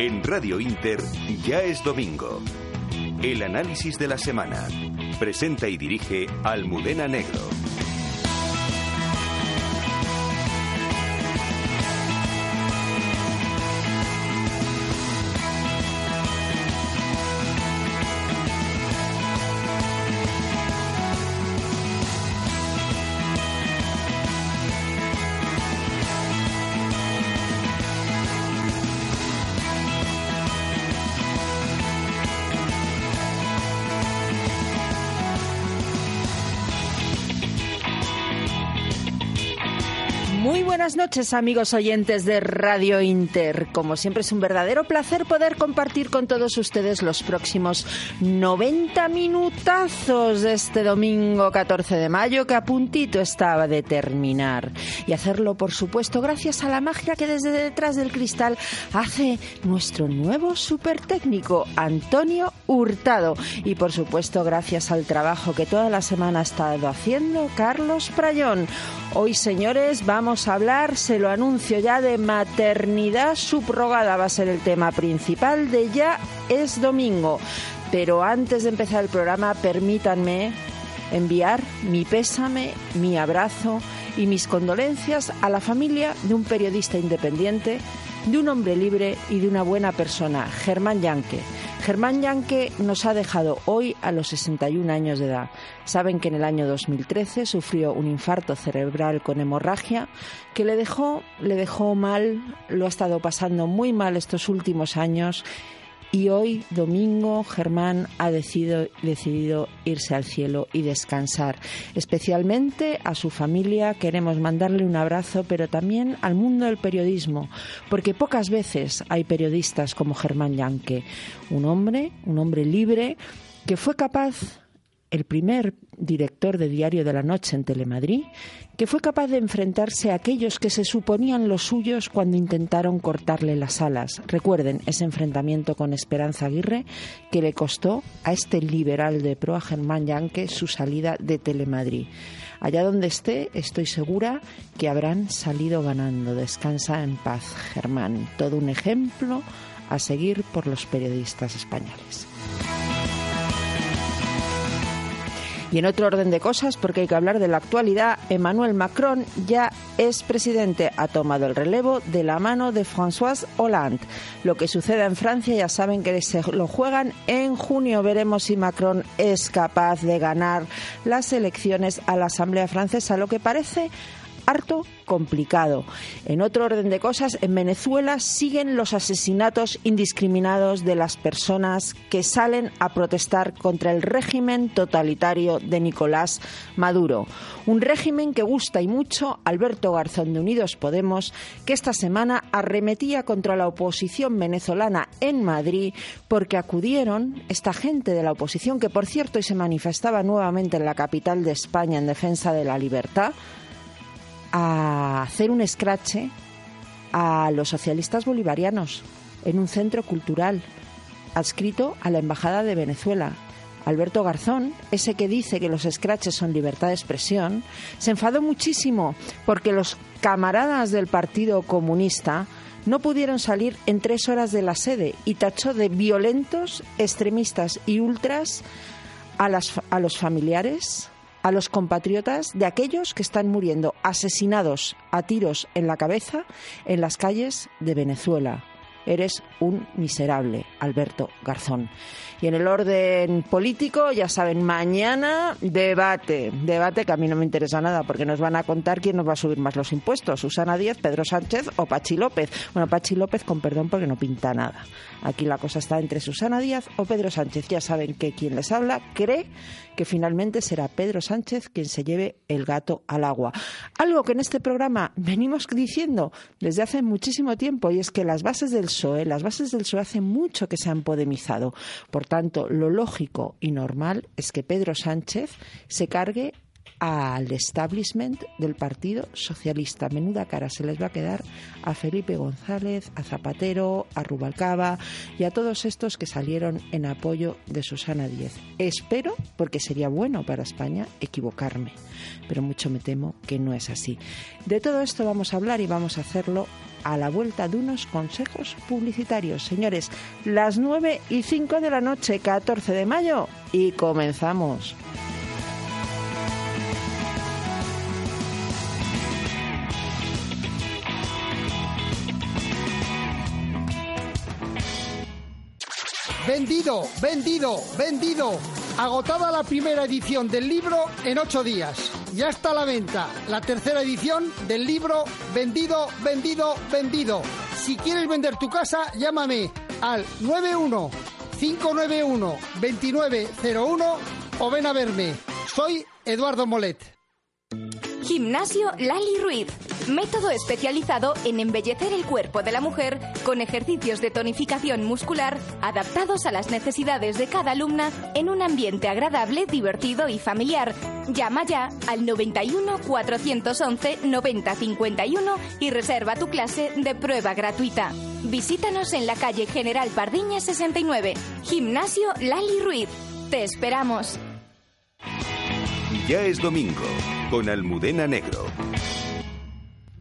En Radio Inter ya es domingo. El análisis de la semana. Presenta y dirige Almudena Negro. Noches amigos oyentes de Radio Inter. Como siempre es un verdadero placer poder compartir con todos ustedes los próximos 90 minutazos de este domingo 14 de mayo que a puntito estaba de terminar. Y hacerlo por supuesto gracias a la magia que desde detrás del cristal hace nuestro nuevo super técnico Antonio Hurtado. Y por supuesto gracias al trabajo que toda la semana ha estado haciendo Carlos Prayón. Hoy señores vamos a hablar se lo anuncio ya, de maternidad subrogada va a ser el tema principal de Ya es domingo. Pero antes de empezar el programa, permítanme enviar mi pésame, mi abrazo y mis condolencias a la familia de un periodista independiente, de un hombre libre y de una buena persona, Germán Yanque Germán Yanke nos ha dejado hoy a los 61 años de edad. Saben que en el año 2013 sufrió un infarto cerebral con hemorragia que le dejó, le dejó mal, lo ha estado pasando muy mal estos últimos años y hoy, domingo, Germán ha decidido, decidido, irse al cielo y descansar. Especialmente a su familia queremos mandarle un abrazo, pero también al mundo del periodismo, porque pocas veces hay periodistas como Germán Yanque, un hombre, un hombre libre, que fue capaz el primer director de Diario de la Noche en Telemadrid, que fue capaz de enfrentarse a aquellos que se suponían los suyos cuando intentaron cortarle las alas. Recuerden ese enfrentamiento con Esperanza Aguirre que le costó a este liberal de proa Germán Yanque su salida de Telemadrid. Allá donde esté, estoy segura que habrán salido ganando. Descansa en paz, Germán. Todo un ejemplo a seguir por los periodistas españoles. Y en otro orden de cosas, porque hay que hablar de la actualidad, Emmanuel Macron ya es presidente, ha tomado el relevo de la mano de François Hollande. Lo que suceda en Francia ya saben que se lo juegan en junio. Veremos si Macron es capaz de ganar las elecciones a la Asamblea Francesa. Lo que parece harto complicado. En otro orden de cosas, en Venezuela siguen los asesinatos indiscriminados de las personas que salen a protestar contra el régimen totalitario de Nicolás Maduro. Un régimen que gusta y mucho Alberto Garzón de Unidos Podemos, que esta semana arremetía contra la oposición venezolana en Madrid porque acudieron esta gente de la oposición, que por cierto hoy se manifestaba nuevamente en la capital de España en defensa de la libertad, a hacer un escrache a los socialistas bolivarianos en un centro cultural adscrito a la Embajada de Venezuela. Alberto Garzón, ese que dice que los escraches son libertad de expresión, se enfadó muchísimo porque los camaradas del Partido Comunista no pudieron salir en tres horas de la sede y tachó de violentos, extremistas y ultras a, las, a los familiares, a los compatriotas de aquellos que están muriendo asesinados a tiros en la cabeza en las calles de Venezuela. Eres un miserable, Alberto Garzón. Y en el orden político, ya saben, mañana debate. Debate que a mí no me interesa nada porque nos van a contar quién nos va a subir más los impuestos. Susana Díaz, Pedro Sánchez o Pachi López. Bueno, Pachi López con perdón porque no pinta nada. Aquí la cosa está entre Susana Díaz o Pedro Sánchez. Ya saben que quien les habla cree que finalmente será Pedro Sánchez quien se lleve el gato al agua. Algo que en este programa venimos diciendo desde hace muchísimo tiempo y es que las bases del PSOE, las bases del PSOE hace mucho que se han podemizado. Por tanto, lo lógico y normal es que Pedro Sánchez se cargue al establishment del Partido Socialista. Menuda cara se les va a quedar a Felipe González, a Zapatero, a Rubalcaba y a todos estos que salieron en apoyo de Susana Díez. Espero, porque sería bueno para España, equivocarme, pero mucho me temo que no es así. De todo esto vamos a hablar y vamos a hacerlo a la vuelta de unos consejos publicitarios. Señores, las 9 y 5 de la noche, 14 de mayo, y comenzamos. Vendido, vendido, vendido. Agotada la primera edición del libro en ocho días. Ya está a la venta la tercera edición del libro Vendido, vendido, vendido. Si quieres vender tu casa, llámame al 91 591 2901 o ven a verme. Soy Eduardo Molet. Gimnasio Lali Ruiz. Método especializado en embellecer el cuerpo de la mujer con ejercicios de tonificación muscular adaptados a las necesidades de cada alumna en un ambiente agradable, divertido y familiar. Llama ya al 91 411 9051 y reserva tu clase de prueba gratuita. Visítanos en la calle General Pardiña 69. Gimnasio Lali Ruiz. Te esperamos. Ya es domingo con Almudena Negro.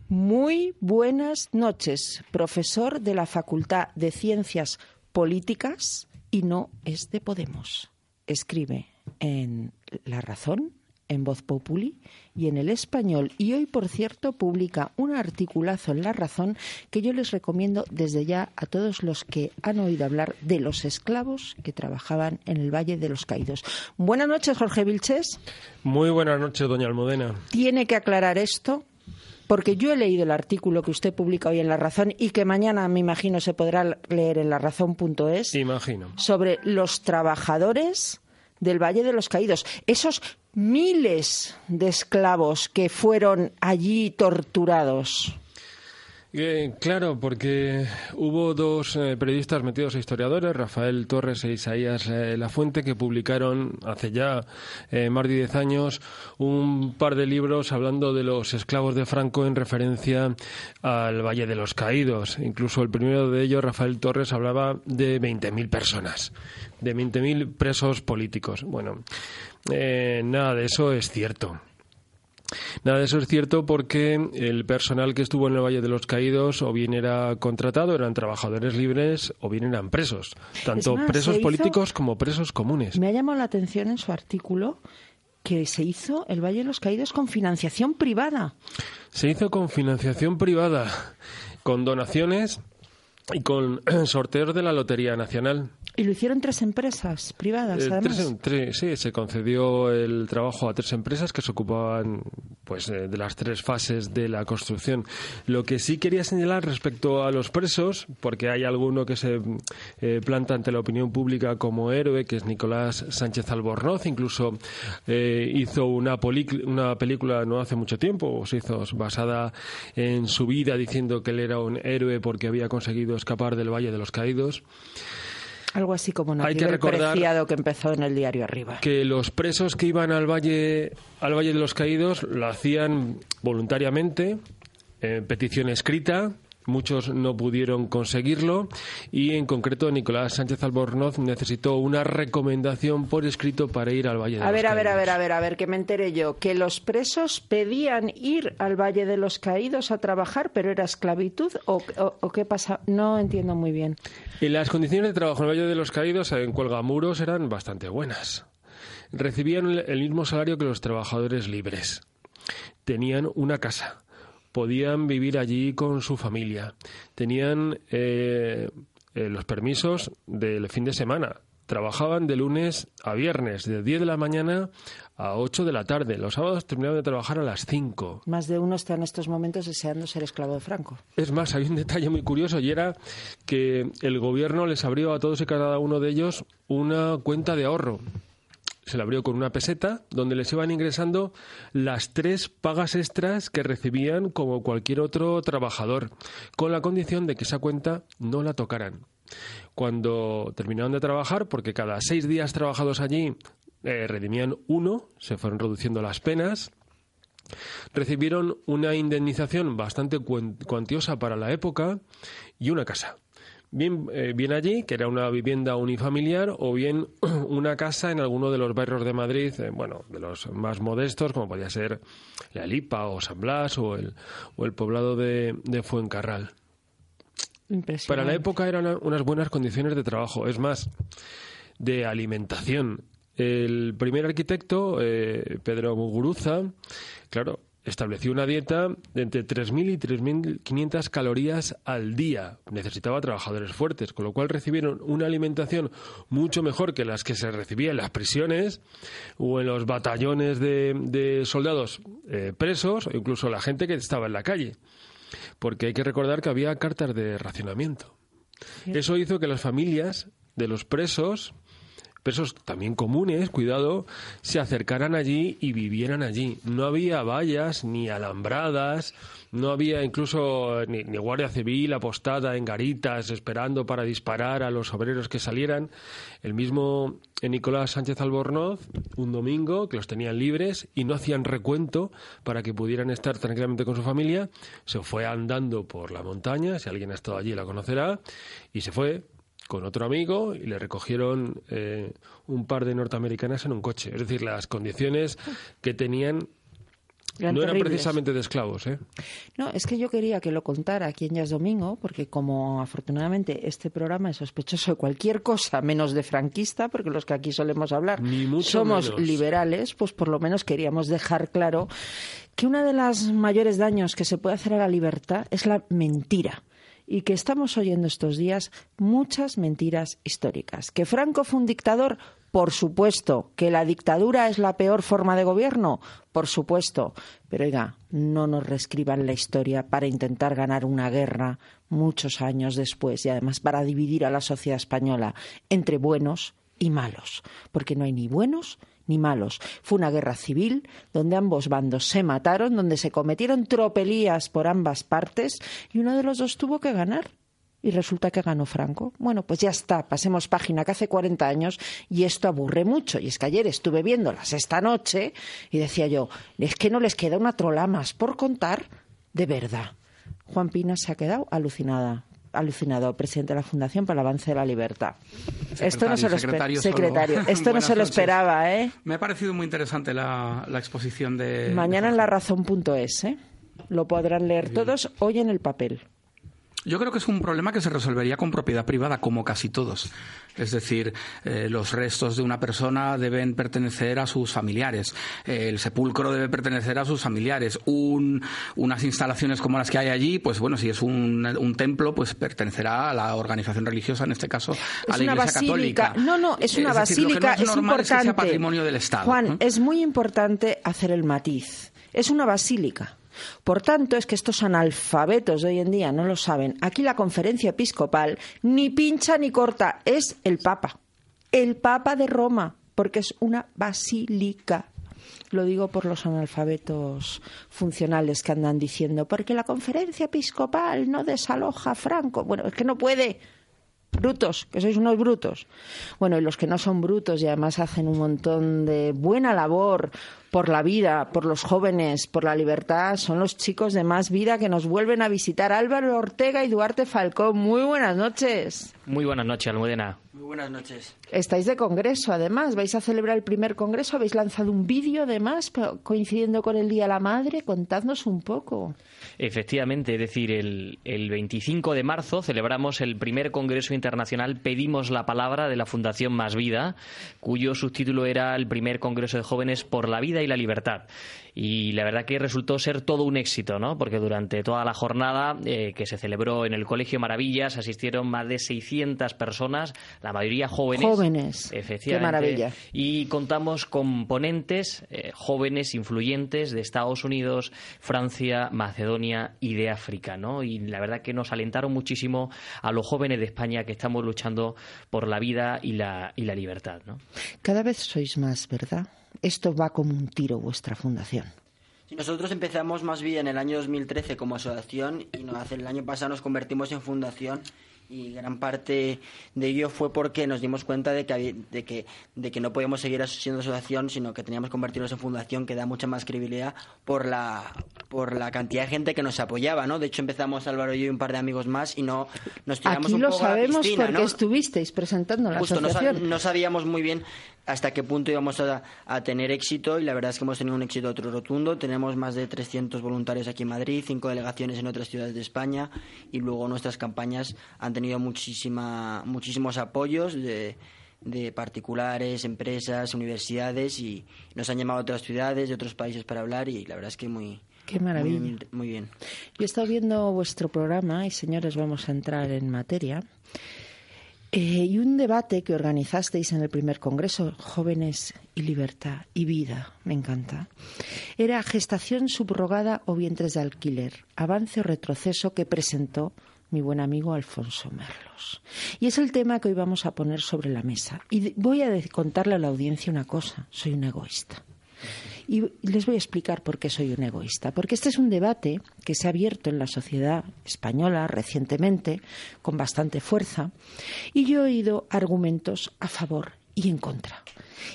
Muy buenas noches, profesor de la Facultad de Ciencias Políticas y no es de Podemos. Escribe en La Razón, en Voz Populi y en el español. Y hoy, por cierto, publica un articulazo en La Razón que yo les recomiendo desde ya a todos los que han oído hablar de los esclavos que trabajaban en el Valle de los Caídos. Buenas noches, Jorge Vilches. Muy buenas noches, doña Almudena. Tiene que aclarar esto. Porque yo he leído el artículo que usted publica hoy en La Razón y que mañana, me imagino, se podrá leer en larazón.es. Imagino. Sobre los trabajadores del Valle de los Caídos. Esos miles de esclavos que fueron allí torturados. Eh, claro, porque hubo dos eh, periodistas metidos a historiadores, Rafael Torres e Isaías eh, Lafuente, que publicaron hace ya más de diez años un par de libros hablando de los esclavos de Franco en referencia al Valle de los Caídos. Incluso el primero de ellos, Rafael Torres, hablaba de 20.000 personas, de 20.000 presos políticos. Bueno, nada de eso es cierto. Nada de eso es cierto porque el personal que estuvo en el Valle de los Caídos o bien era contratado, eran trabajadores libres o bien eran presos, tanto presos políticos como presos comunes. Me ha llamado la atención en su artículo que se hizo el Valle de los Caídos con financiación privada. Se hizo con financiación privada, con donaciones y con sorteos de la Lotería Nacional. Y lo hicieron tres empresas privadas, eh, además. Tres, sí, se concedió el trabajo a tres empresas que se ocupaban pues, eh, de las tres fases de la construcción. Lo que sí quería señalar respecto a los presos, porque hay alguno que se eh, planta ante la opinión pública como héroe, que es Nicolás Sánchez Albornoz, incluso hizo una, una película no hace mucho tiempo, se hizo basada en su vida, diciendo que él era un héroe porque había conseguido escapar del Valle de los Caídos. Algo así como Hay que recordar que empezó en el diario arriba. Que los presos que iban al Valle, al Valle de los Caídos lo hacían voluntariamente, en petición escrita, muchos no pudieron conseguirlo y en concreto Nicolás Sánchez Albornoz necesitó una recomendación por escrito para ir al Valle de a los ver, Caídos. A ver, a ver, a ver, a ver, que me enteré yo, que los presos pedían ir al Valle de los Caídos a trabajar, pero era esclavitud o, o qué pasa, no entiendo muy bien. Y las condiciones de trabajo en el Valle de los Caídos en Cuelgamuros eran bastante buenas. Recibían el mismo salario que los trabajadores libres. Tenían una casa podían vivir allí con su familia. Tenían eh, eh, los permisos del fin de semana. Trabajaban de lunes a viernes, de 10 de la mañana a 8 de la tarde. Los sábados terminaban de trabajar a las 5. Más de uno está en estos momentos deseando ser esclavo de Franco. Es más, hay un detalle muy curioso y era que el gobierno les abrió a todos y cada uno de ellos una cuenta de ahorro se la abrió con una peseta donde les iban ingresando las tres pagas extras que recibían como cualquier otro trabajador, con la condición de que esa cuenta no la tocaran. Cuando terminaron de trabajar, porque cada seis días trabajados allí eh, redimían uno, se fueron reduciendo las penas, recibieron una indemnización bastante cuantiosa para la época y una casa bien, eh, bien allí, que era una vivienda unifamiliar, o bien una casa en alguno de los barrios de Madrid, eh, bueno, de los más modestos, como podía ser La Lipa o San Blas o el, o el poblado de, de Fuencarral. Para la época eran unas buenas condiciones de trabajo. Es más, de alimentación. El primer arquitecto, eh, Pedro Muguruza, claro, estableció una dieta de entre 3.000 y 3.500 calorías al día. Necesitaba trabajadores fuertes, con lo cual recibieron una alimentación mucho mejor que las que se recibía en las prisiones o en los batallones de, soldados eh, presos o incluso la gente que estaba en la calle. Porque hay que recordar que había cartas de racionamiento. Eso hizo que las familias de los presos presos también comunes, cuidado, se acercaran allí y vivieran allí. No había vallas ni alambradas, no había incluso ni, guardia civil apostada en garitas esperando para disparar a los obreros que salieran. El mismo Nicolás Sánchez Albornoz, un domingo, que los tenían libres y no hacían recuento para que pudieran estar tranquilamente con su familia, se fue andando por la montaña, si alguien ha estado allí la conocerá, y se fue con otro amigo y le recogieron eh, un par de norteamericanas en un coche. Es decir, las condiciones que tenían no eran precisamente de esclavos, ¿eh? No, es que yo quería que lo contara aquí en Ya es Domingo, porque como afortunadamente este programa es sospechoso de cualquier cosa menos de franquista, porque los que aquí solemos hablar somos liberales, pues por lo menos queríamos dejar claro que uno de los mayores daños que se puede hacer a la libertad es la mentira y que estamos oyendo estos días muchas mentiras históricas. ¿Que Franco fue un dictador? Por supuesto. ¿Que la dictadura es la peor forma de gobierno? Por supuesto. Pero oiga, no nos reescriban la historia para intentar ganar una guerra muchos años después y además para dividir a la sociedad española entre buenos y malos. Porque no hay ni buenos ni malos. Fue una guerra civil donde ambos bandos se mataron, donde se cometieron tropelías por ambas partes y uno de los dos tuvo que ganar. Y resulta que ganó Franco. Bueno, pues ya está, pasemos página, que hace 40 años y esto aburre mucho. Y es que ayer estuve viéndolas esta noche y decía yo, es que no les queda una trola más por contar de verdad. Juan Pina se ha quedado alucinada alucinado, presidente de la Fundación para el Avance de la Libertad. esto no se lo secretario, secretario. Esto no se lo esperaba, ¿eh? Me ha parecido muy interesante la, exposición de... Mañana en la razón.es, ¿eh? Lo podrán leer todos hoy en el papel. Yo creo que es un problema que se resolvería con propiedad privada, como casi todos. Es decir, eh, los restos de una persona deben pertenecer a sus familiares. el sepulcro debe pertenecer a sus familiares. unas instalaciones como las que hay allí, pues bueno, si es un, templo, pues pertenecerá a la organización religiosa, en este caso a la Iglesia Católica. No, no, es una basílica. es, importante. patrimonio del Estado. Juan, es muy importante hacer el matiz. Es una basílica. Por tanto, es que estos analfabetos de hoy en día no lo saben. Aquí la conferencia episcopal ni pincha ni corta, es el Papa. El Papa de Roma, porque es una basílica. Lo digo por los analfabetos funcionales que andan diciendo, porque la conferencia episcopal no desaloja a Franco. Bueno, es que no puede brutos, que sois unos brutos. Bueno, y los que no son brutos y además hacen un montón de buena labor por la vida, por los jóvenes, por la libertad, son los chicos de más vida que nos vuelven a visitar. Álvaro Ortega y Duarte Falcón, muy buenas noches. Muy buenas noches, Almudena. Muy buenas noches. Estáis de congreso, además. ¿Vais a celebrar el primer congreso? ¿Habéis lanzado un vídeo, además, coincidiendo con el Día de la Madre? Contadnos un poco. Efectivamente, es decir, el, el 25 de marzo celebramos el primer Congreso Internacional Pedimos la Palabra de la Fundación Más Vida, cuyo subtítulo era el primer Congreso de Jóvenes por la Vida y la Libertad y la verdad que resultó ser todo un éxito, ¿no? Porque durante toda la jornada eh, que se celebró en el Colegio Maravillas asistieron más de 600 personas, la mayoría jóvenes. Jóvenes. Efectivamente. Qué maravilla. Y contamos con ponentes eh, jóvenes influyentes de Estados Unidos, Francia, Macedonia y de África, ¿no? Y la verdad que nos alentaron muchísimo a los jóvenes de España que estamos luchando por la vida y la, y la libertad, ¿no? Cada vez sois más, ¿verdad? Esto va como un tiro vuestra fundación. nosotros empezamos más bien en el año 2013 como asociación y el año pasado nos convertimos en fundación y gran parte de ello fue porque nos dimos cuenta de que, de que, de que no podíamos seguir siendo asociación, sino que teníamos que convertirnos en fundación, que da mucha más credibilidad por la, por la cantidad de gente que nos apoyaba, ¿no? De hecho, empezamos Álvaro y yo y un par de amigos más y no nos tiramos Aquí un lo poco sabemos a la piscina, porque estuvisteis presentando la Justo, asociación. No, sabíamos muy bien hasta qué punto íbamos a, tener éxito y la verdad es que hemos tenido un éxito otro rotundo. Tenemos más de 300 voluntarios aquí en Madrid, cinco delegaciones en otras ciudades de España y luego nuestras campañas han tenido muchísima, muchísimos apoyos de, de particulares, empresas, universidades y nos han llamado a otras ciudades de otros países para hablar y la verdad es que muy, Qué maravilla. Muy, bien. Yo he estado viendo vuestro programa y, señores, vamos a entrar en materia. Eh, y un debate que organizasteis en el primer congreso, Jóvenes y Libertad y Vida, me encanta, era gestación subrogada o vientres de alquiler, avance o retroceso que presentó mi buen amigo Alfonso Merlos. Y es el tema que hoy vamos a poner sobre la mesa. Y voy a contarle a la audiencia una cosa, soy un egoísta. Y les voy a explicar por qué soy un egoísta. Porque este es un debate que se ha abierto en la sociedad española recientemente con bastante fuerza y yo he oído argumentos a favor y en contra.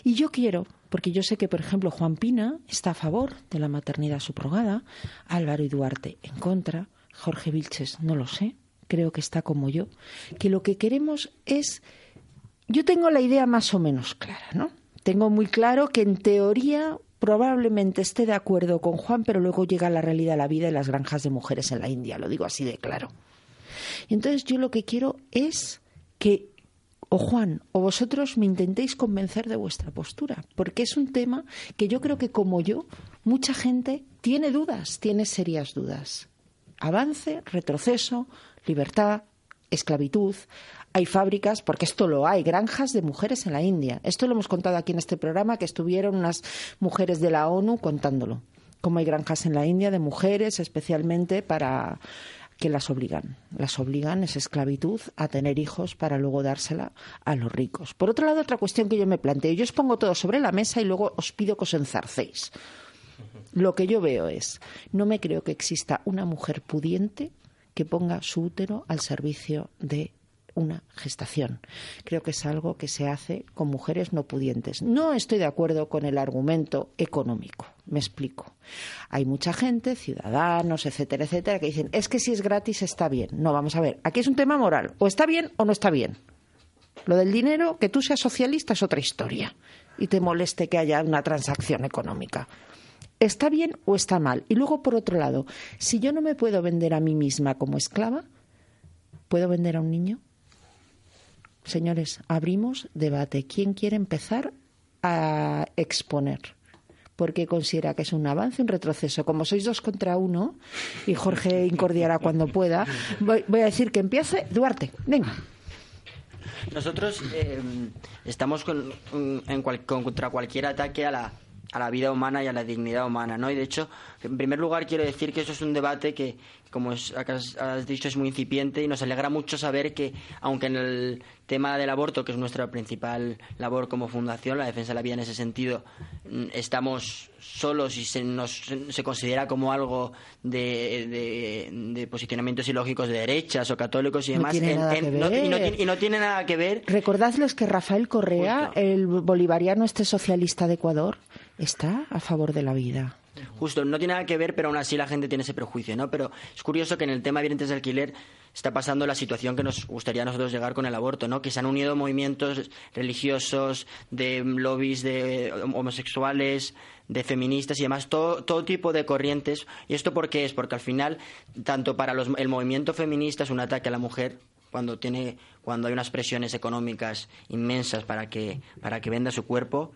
Y yo quiero, porque yo sé que, por ejemplo, Juan Pina está a favor de la maternidad subrogada, Álvaro y Duarte en contra, Jorge Vilches no lo sé, creo que está como yo, que lo que queremos es. Yo tengo la idea más o menos clara, ¿no? Tengo muy claro que en teoría probablemente esté de acuerdo con Juan, pero luego llega la realidad, la vida y las granjas de mujeres en la India, lo digo así de claro. Entonces yo lo que quiero es que o Juan o vosotros me intentéis convencer de vuestra postura, porque es un tema que yo creo que como yo, mucha gente tiene dudas, tiene serias dudas. Avance, retroceso, libertad, esclavitud. Hay fábricas, porque esto lo hay, granjas de mujeres en la India. Esto lo hemos contado aquí en este programa, que estuvieron unas mujeres de la ONU contándolo. Cómo hay granjas en la India de mujeres, especialmente para que las obligan. Las obligan, es esclavitud, a tener hijos para luego dársela a los ricos. Por otro lado, otra cuestión que yo me planteo, yo os pongo todo sobre la mesa y luego os pido que os enzarcéis. Lo que yo veo es, no me creo que exista una mujer pudiente que ponga su útero al servicio de una gestación. Creo que es algo que se hace con mujeres no pudientes. No estoy de acuerdo con el argumento económico. Me explico. Hay mucha gente, ciudadanos, etcétera, etcétera, que dicen, es que si es gratis está bien. No, vamos a ver, aquí es un tema moral. O está bien o no está bien. Lo del dinero, que tú seas socialista es otra historia. Y te moleste que haya una transacción económica. ¿Está bien o está mal? Y luego, por otro lado, si yo no me puedo vender a mí misma como esclava, ¿puedo vender a un niño? Señores, abrimos debate. ¿Quién quiere empezar a exponer? Porque considera que es un avance, un retroceso. Como sois dos contra uno, y Jorge incordiará cuando pueda, voy, a decir que empiece Duarte. Venga. Nosotros eh, estamos en contra cualquier ataque a la, a la vida humana y a la dignidad humana, ¿no? Y de hecho, en primer lugar quiero decir que eso es un debate que, como has dicho, es muy incipiente y nos alegra mucho saber que, aunque en el tema del aborto, que es nuestra principal labor como fundación, la defensa de la vida en ese sentido, mm, estamos solos y se nos se considera como algo de, de, posicionamientos ilógicos de derechas o católicos y demás. y, no, tiene, nada que ver. Recordadles que Rafael Correa, el bolivariano este socialista de Ecuador, está a favor de la vida. Justo, no tiene nada que ver, pero aún así la gente tiene ese prejuicio, ¿no? Pero es curioso que en el tema de vientres de alquiler está pasando la situación que nos gustaría a nosotros llegar con el aborto, ¿no? Que se han unido movimientos religiosos, de lobbies de homosexuales, de feministas y demás, todo, todo tipo de corrientes. ¿Y esto por qué es? Porque al final, tanto para los, el movimiento feminista es un ataque a la mujer, cuando tiene cuando hay unas presiones económicas inmensas para que para que venda su cuerpo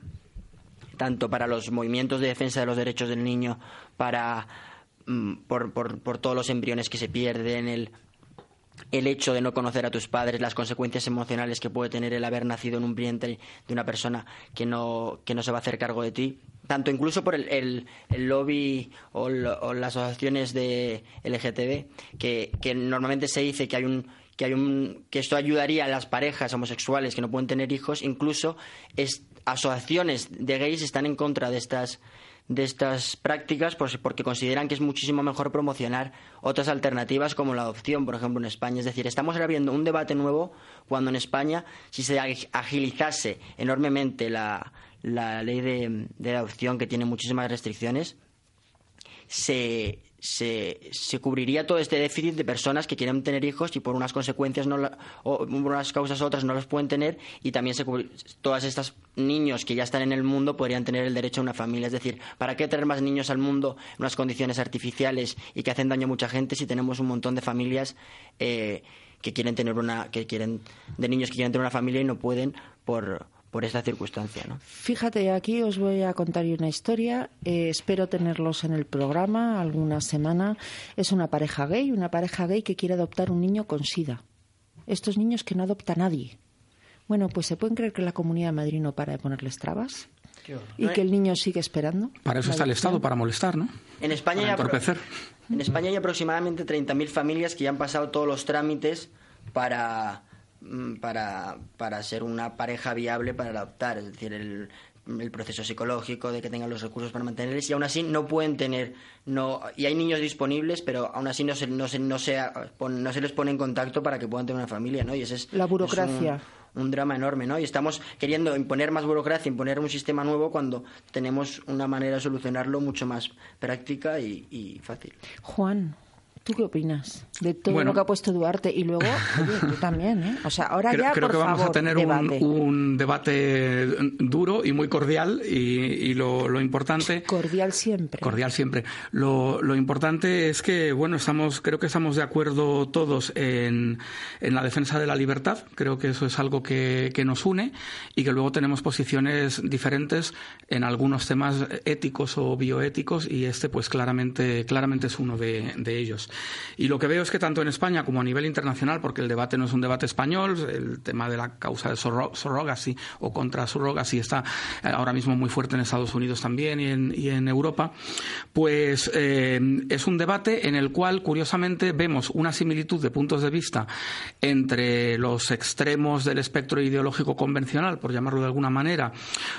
tanto para los movimientos de defensa de los derechos del niño, para mm, por, por, todos los embriones que se pierden, el, el hecho de no conocer a tus padres, las consecuencias emocionales que puede tener el haber nacido en un vientre de una persona que no, que no se va a hacer cargo de ti, tanto incluso por el, el, lobby o, las asociaciones de LGTB, que, que normalmente se dice que hay un que hay un que esto ayudaría a las parejas homosexuales que no pueden tener hijos, incluso es, asociaciones de gays están en contra de estas de estas prácticas pues, porque consideran que es muchísimo mejor promocionar otras alternativas como la adopción, por ejemplo, en España. Es decir, estamos abriendo un debate nuevo cuando en España, si se agilizase enormemente la, ley de, adopción, que tiene muchísimas restricciones, se, se, se, cubriría todo este déficit de personas que quieren tener hijos y por unas consecuencias no o por unas causas u otras no los pueden tener y también se todas estas niños que ya están en el mundo podrían tener el derecho a una familia. Es decir para qué tener más niños al mundo en unas condiciones artificiales y que hacen daño a mucha gente si tenemos un montón de familias eh, que quieren tener una que quieren de niños que quieren tener una familia y no pueden por por esta circunstancia. ¿no? Fíjate, aquí os voy a contar una historia. Eh, espero tenerlos en el programa alguna semana. Es una pareja gay, una pareja gay que quiere adoptar un niño con SIDA. Estos niños que no adopta nadie. Bueno, pues se pueden creer que la Comunidad de Madrid no para de ponerles trabas. Y que el niño sigue esperando. Para eso está el Estado, para molestar, ¿no? En España, hay, en España hay aproximadamente 30.000 familias que ya han pasado todos los trámites para, para, para ser una pareja viable para adoptar, es decir, el, el proceso psicológico de que tengan los recursos para mantenerles y aún así no pueden tener no y hay niños disponibles pero aún así no se no se no se, no se les pone en contacto para que puedan tener una familia no y ese es la burocracia. un, drama enorme no y estamos queriendo imponer más burocracia imponer un sistema nuevo cuando tenemos una manera de solucionarlo mucho más práctica y, y fácil. Juan ¿Tú qué opinas de todo lo que ha puesto Duarte? Y luego, oye, tú también, ¿eh? O sea, ahora creo, ya, creo que vamos a tener Un, debate duro y muy cordial y, lo, importante... Cordial siempre. Cordial siempre. Lo, lo, importante es que, bueno, estamos, creo que estamos de acuerdo todos en, en la defensa de la libertad. Creo que eso es algo que, que nos une y que luego tenemos posiciones diferentes en algunos temas éticos o bioéticos y este, pues, claramente, claramente es uno de, de ellos. Y lo que veo es que tanto en España como a nivel internacional, porque el debate no es un debate español, el tema de la causa de surrogacy o contra surrogacy está eh, ahora mismo muy fuerte en Estados Unidos también y en, Europa, pues eh, es un debate en el cual, curiosamente, vemos una similitud de puntos de vista entre los extremos del espectro ideológico convencional, por llamarlo de alguna manera,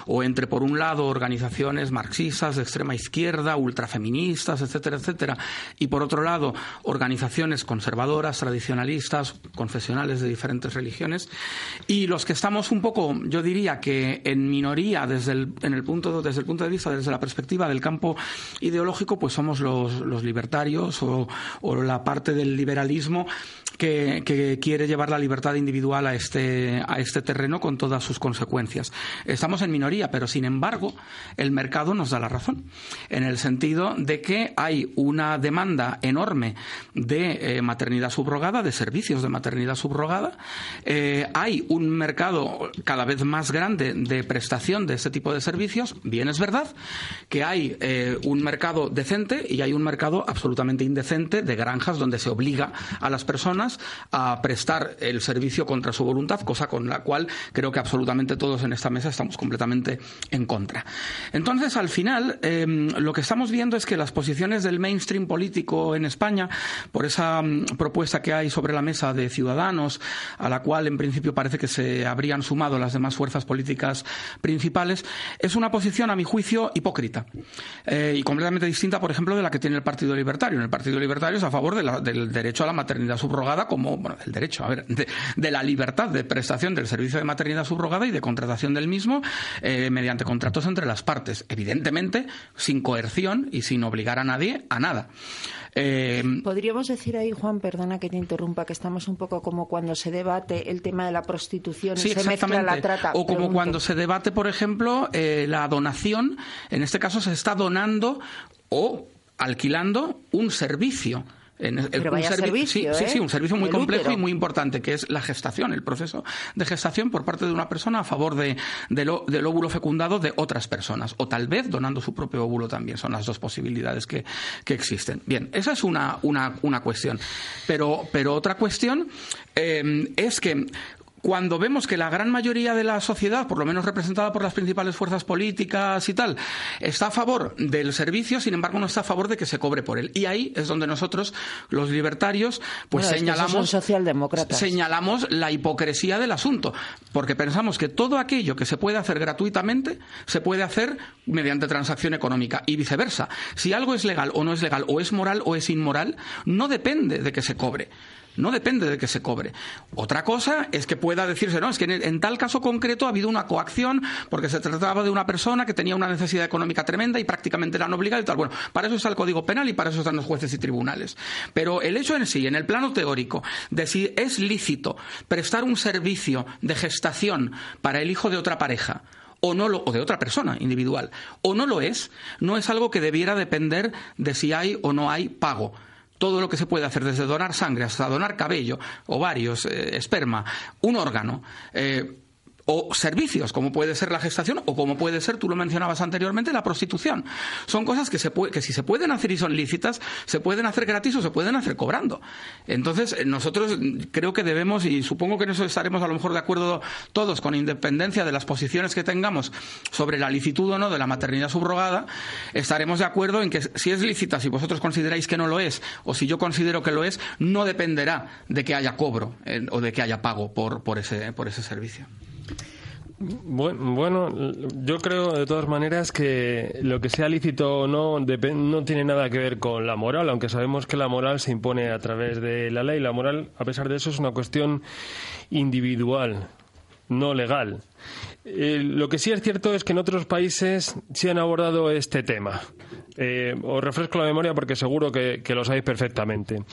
o entre, por un lado, organizaciones marxistas de extrema izquierda, ultrafeministas, etcétera, etcétera, y por otro lado, organizaciones conservadoras, tradicionalistas, confesionales de diferentes religiones, y los que estamos un poco, yo diría que en minoría desde el, en el punto, desde el punto de vista, desde la perspectiva del campo ideológico, pues somos los, libertarios o, o la parte del liberalismo que, quiere llevar la libertad individual a este, a este terreno con todas sus consecuencias. Estamos en minoría, pero sin embargo, el mercado nos da la razón, en el sentido de que hay una demanda enorme de eh, maternidad subrogada, de servicios de maternidad subrogada. Eh, hay un mercado cada vez más grande de prestación de este tipo de servicios. Bien, es verdad que hay eh, un mercado decente y hay un mercado absolutamente indecente de granjas donde se obliga a las personas a prestar el servicio contra su voluntad, cosa con la cual creo que absolutamente todos en esta mesa estamos completamente en contra. Entonces, al final, lo que estamos viendo es que las posiciones del mainstream político en España, por esa mm, propuesta que hay sobre la mesa de Ciudadanos, a la cual en principio parece que se habrían sumado las demás fuerzas políticas principales, es una posición, a mi juicio, hipócrita eh, y completamente distinta, por ejemplo, de la que tiene el Partido Libertario. En el Partido Libertario es a favor del derecho a la maternidad subrogada como bueno, el derecho, a ver, de, la libertad de prestación del servicio de maternidad subrogada y de contratación del mismo eh, mediante contratos entre las partes, evidentemente sin coerción y sin obligar a nadie a nada. Eh, Podríamos decir ahí, Juan, perdona que te interrumpa, que estamos un poco como cuando se debate el tema de la prostitución y se mezcla la trata. O como cuando se debate, por ejemplo, eh, la donación, en este caso se está donando o alquilando un servicio pero vaya servicio, sí, sí, sí, un servicio muy complejo y muy importante, que es la gestación, el proceso de gestación por parte de una persona a favor de, del óvulo fecundado de otras personas, o tal vez donando su propio óvulo también. Son las dos posibilidades que, que existen. Bien, esa es una, una, una cuestión. Pero, pero otra cuestión eh, es que cuando vemos que la gran mayoría de la sociedad, por lo menos representada por las principales fuerzas políticas y tal, está a favor del servicio, sin embargo no está a favor de que se cobre por él. Y ahí es donde nosotros, los libertarios, pues señalamos, señalamos la hipocresía del asunto, porque pensamos que todo aquello que se puede hacer gratuitamente se puede hacer mediante transacción económica y viceversa. Si algo es legal o no es legal, o es moral o es inmoral, no depende de que se cobre no depende de que se cobre. Otra cosa es que pueda decirse, no, es que en, tal caso concreto ha habido una coacción porque se trataba de una persona que tenía una necesidad económica tremenda y prácticamente la han obligado y tal. Bueno, para eso está el Código Penal y para eso están los jueces y tribunales. Pero el hecho en sí, en el plano teórico, de si es lícito prestar un servicio de gestación para el hijo de otra pareja, o no lo, o de otra persona individual, o no lo es, no es algo que debiera depender de si hay o no hay pago todo lo que se puede hacer, desde donar sangre hasta donar cabello, ovarios, eh, esperma, un órgano, eh, o servicios, como puede ser la gestación o como puede ser, tú lo mencionabas anteriormente, la prostitución. Son cosas que, se que si se pueden hacer y son lícitas, se pueden hacer gratis o se pueden hacer cobrando. Entonces, eh, nosotros creo que debemos, y supongo que en eso estaremos a lo mejor de acuerdo todos, con independencia de las posiciones que tengamos sobre la licitud o no de la maternidad subrogada, estaremos de acuerdo en que si es lícita, si vosotros consideráis que no lo es, o si yo considero que lo es, no dependerá de que haya cobro eh, o de que haya pago por, por, ese, por ese servicio. Bueno, yo creo de todas maneras que lo que sea lícito o no no tiene nada que ver con la moral, aunque sabemos que la moral se impone a través de la ley. La moral, a pesar de eso, es una cuestión individual, no legal. Eh, lo que sí es cierto es que en otros países sí han abordado este tema. Eh, os refresco la memoria porque seguro que, lo sabéis perfectamente.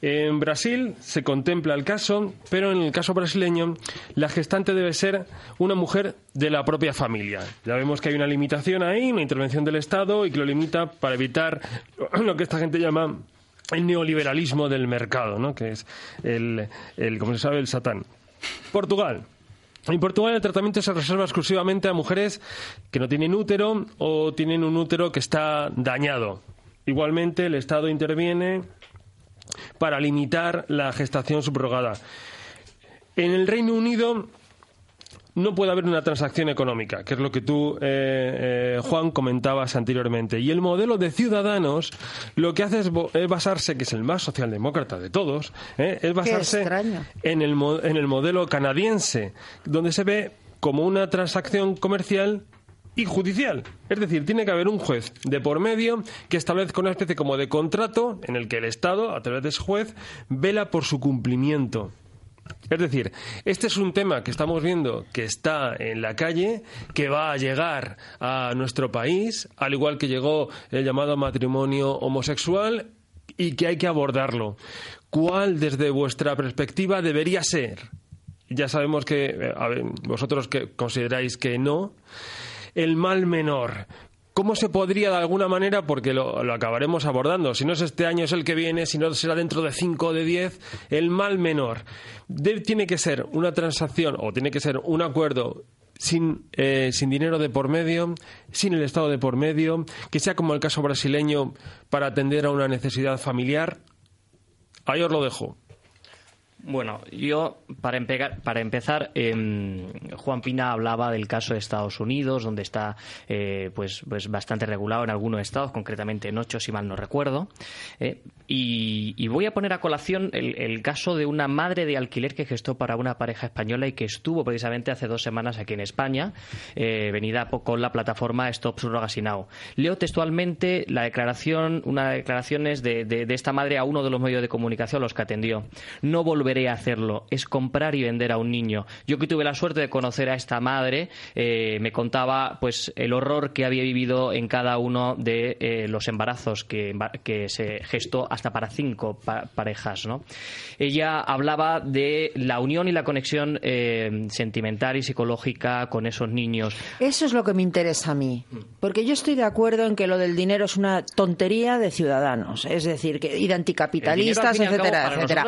En Brasil se contempla el caso, pero en el caso brasileño la gestante debe ser una mujer de la propia familia. Ya vemos que hay una limitación ahí, una intervención del Estado y que lo limita para evitar lo que esta gente llama el neoliberalismo del mercado, ¿no? que es el, el como se sabe, el satán. Portugal. En Portugal el tratamiento se reserva exclusivamente a mujeres que no tienen útero o tienen un útero que está dañado. Igualmente el Estado interviene para limitar la gestación subrogada. En el Reino Unido no puede haber una transacción económica, que es lo que tú, eh, eh, Juan, comentabas anteriormente. Y el modelo de ciudadanos lo que hace es, basarse, que es el más socialdemócrata de todos, eh, es basarse en el, en el modelo canadiense, donde se ve como una transacción comercial y judicial. Es decir, tiene que haber un juez de por medio que establezca una especie como de contrato en el que el Estado, a través de ese juez, vela por su cumplimiento. Es decir, este es un tema que estamos viendo que está en la calle, que va a llegar a nuestro país, al igual que llegó el llamado matrimonio homosexual, y que hay que abordarlo. ¿Cuál, desde vuestra perspectiva, debería ser? Ya sabemos que eh, vosotros que consideráis que no. El mal menor. ¿Cómo se podría de alguna manera, porque lo, acabaremos abordando, si no es este año es el que viene, si no será dentro de cinco o de diez, el mal menor? tiene que ser una transacción o tiene que ser un acuerdo sin, eh, sin dinero de por medio, sin el Estado de por medio, que sea como el caso brasileño para atender a una necesidad familiar. Ahí os lo dejo. Bueno, yo para, para empezar, em, Juan Pina hablaba del caso de Estados Unidos, donde está eh, pues, pues bastante regulado en algunos estados, concretamente en ocho, si mal no recuerdo. Eh, y, voy a poner a colación el, caso de una madre de alquiler que gestó para una pareja española y que estuvo precisamente hace dos semanas aquí en España, eh, venida con la plataforma Stop Surrogacy Now. Leo textualmente la declaración, una declaraciones de, de, de esta madre a uno de los medios de comunicación los que atendió. No volveré hacerlo, es comprar y vender a un niño. Yo que tuve la suerte de conocer a esta madre, eh, me contaba pues el horror que había vivido en cada uno de eh, los embarazos que, que, se gestó hasta para cinco parejas. ¿no? Ella hablaba de la unión y la conexión eh, sentimental y psicológica con esos niños. Eso es lo que me interesa a mí, porque yo estoy de acuerdo en que lo del dinero es una tontería de ciudadanos, es decir, que y de anticapitalistas, etcétera, etcétera.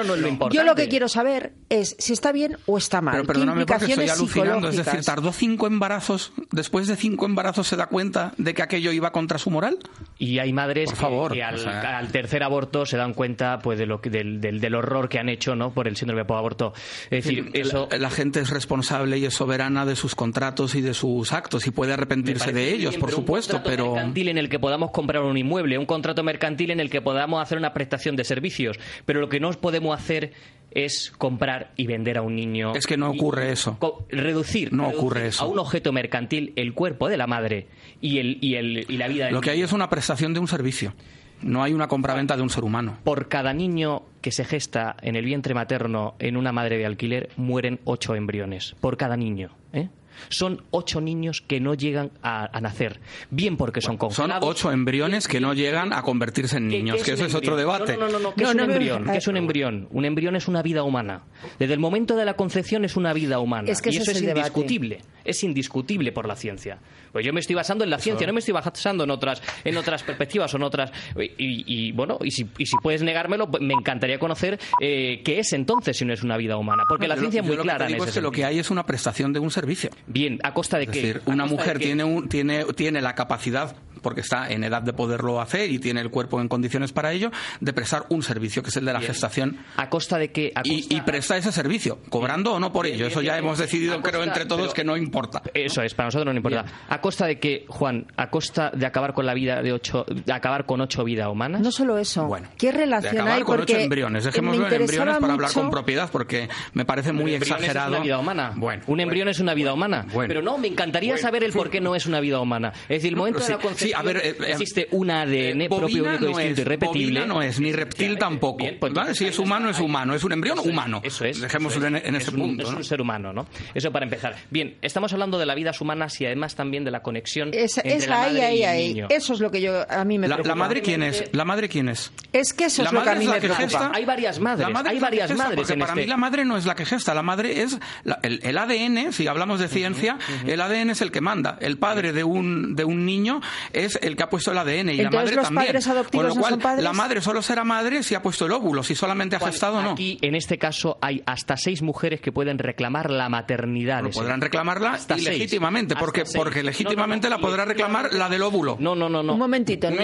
yo lo que quiero saber es si está bien o está mal. Pero perdóname porque estoy alucinando. Es decir, tardó cinco embarazos. Después de cinco embarazos se da cuenta de que aquello iba contra su moral. Y hay madres que, al, tercer aborto se dan cuenta pues de lo, del, del, horror que han hecho ¿no? por el síndrome de aborto. Es decir, eso... La, gente es responsable y es soberana de sus contratos y de sus actos y puede arrepentirse de ellos, por supuesto, pero... Un mercantil en el que podamos comprar un inmueble, un contrato mercantil en el que podamos hacer una prestación de servicios, pero lo que no podemos hacer es comprar y vender a un niño. Es que no ocurre eso. Reducir, no ocurre eso. a un objeto mercantil el cuerpo de la madre y, el, y, el, y la vida Lo que hay es una prestación de un servicio. No hay una compraventa de un ser humano. Por cada niño que se gesta en el vientre materno en una madre de alquiler, mueren ocho embriones. Por cada niño. ¿eh? Son ocho niños que no llegan a, nacer. Bien porque son congelados. Son ocho embriones que no llegan a convertirse en niños, que eso es otro debate. No, no, no, ¿qué es un embrión? ¿Qué es un embrión? Un embrión es una vida humana. Desde el momento de la concepción es una vida humana. Es que y eso es, indiscutible. Es indiscutible por la ciencia. Pues yo me estoy basando en la ciencia, no me estoy basando en otras, en otras perspectivas o en otras. Y, bueno, y si, puedes negármelo, pues me encantaría conocer eh, qué es entonces si no es una vida humana. Porque la ciencia es muy clara. en ese lo que hay es una prestación de un servicio. Bien, ¿a costa de qué? una mujer tiene, un, tiene, tiene la capacidad porque está en edad de poderlo hacer y tiene el cuerpo en condiciones para ello, de prestar un servicio, que es el de la gestación. ¿A costa de qué? Y, presta ese servicio, cobrando o no por ello. Eso ya hemos decidido, creo, entre todos que no importa. Eso es, para nosotros no importa. ¿A costa de qué, Juan? ¿A costa de acabar con la vida de ocho, de acabar con ocho vidas humanas? No solo eso. Bueno, ¿qué relación acabar hay? con ocho embriones. Dejémoslo en embriones para hablar con propiedad, porque me parece muy exagerado. Es una vida humana. Bueno, un embrión es una vida humana. Pero no, me encantaría saber el por qué no es una vida humana. Es decir, el momento de la concepción. Sí, a ver, eh, eh, un ADN eh, propio, único, distinto y repetible. no es, ni reptil tampoco. Pues si es humano, es humano. Es un embrión humano. Eso es. Dejémoslo en, ese punto. Es un ser humano, ¿no? Eso para empezar. Bien, estamos hablando de las vidas humanas y además también de la conexión entre la madre y el niño. Eso es lo que yo, a mí me preocupa. ¿La madre quién es? ¿La madre quién es? Es que eso es lo que a mí me preocupa. Hay varias madres. Hay varias madres porque para mí este la madre no es la que gesta. La madre es el, ADN, si hablamos de ciencia, el ADN es el que manda. El padre de un, de un niño es el que ha puesto el ADN y la madre los padres adoptivos no son padres? La madre solo será madre si ha puesto el óvulo, si solamente ha gestado no. Aquí, en este caso, hay hasta seis mujeres que pueden reclamar la maternidad. podrán reclamarla legítimamente, porque, porque legítimamente la podrá reclamar la del óvulo. No, no, no, no. Un momentito. No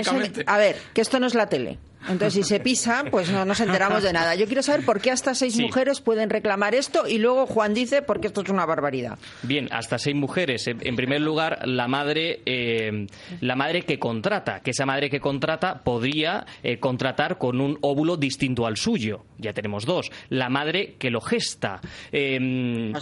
a ver, que esto no es la tele. Entonces, si se pisa, pues no nos enteramos de nada. Yo quiero saber por qué hasta seis mujeres pueden reclamar esto y luego Juan dice porque esto es una barbaridad. Bien, hasta seis mujeres. En primer lugar, la madre, eh, la madre que contrata, que esa madre que contrata podría eh, contratar con un óvulo distinto al suyo. Ya tenemos dos. La madre que lo gesta. Em,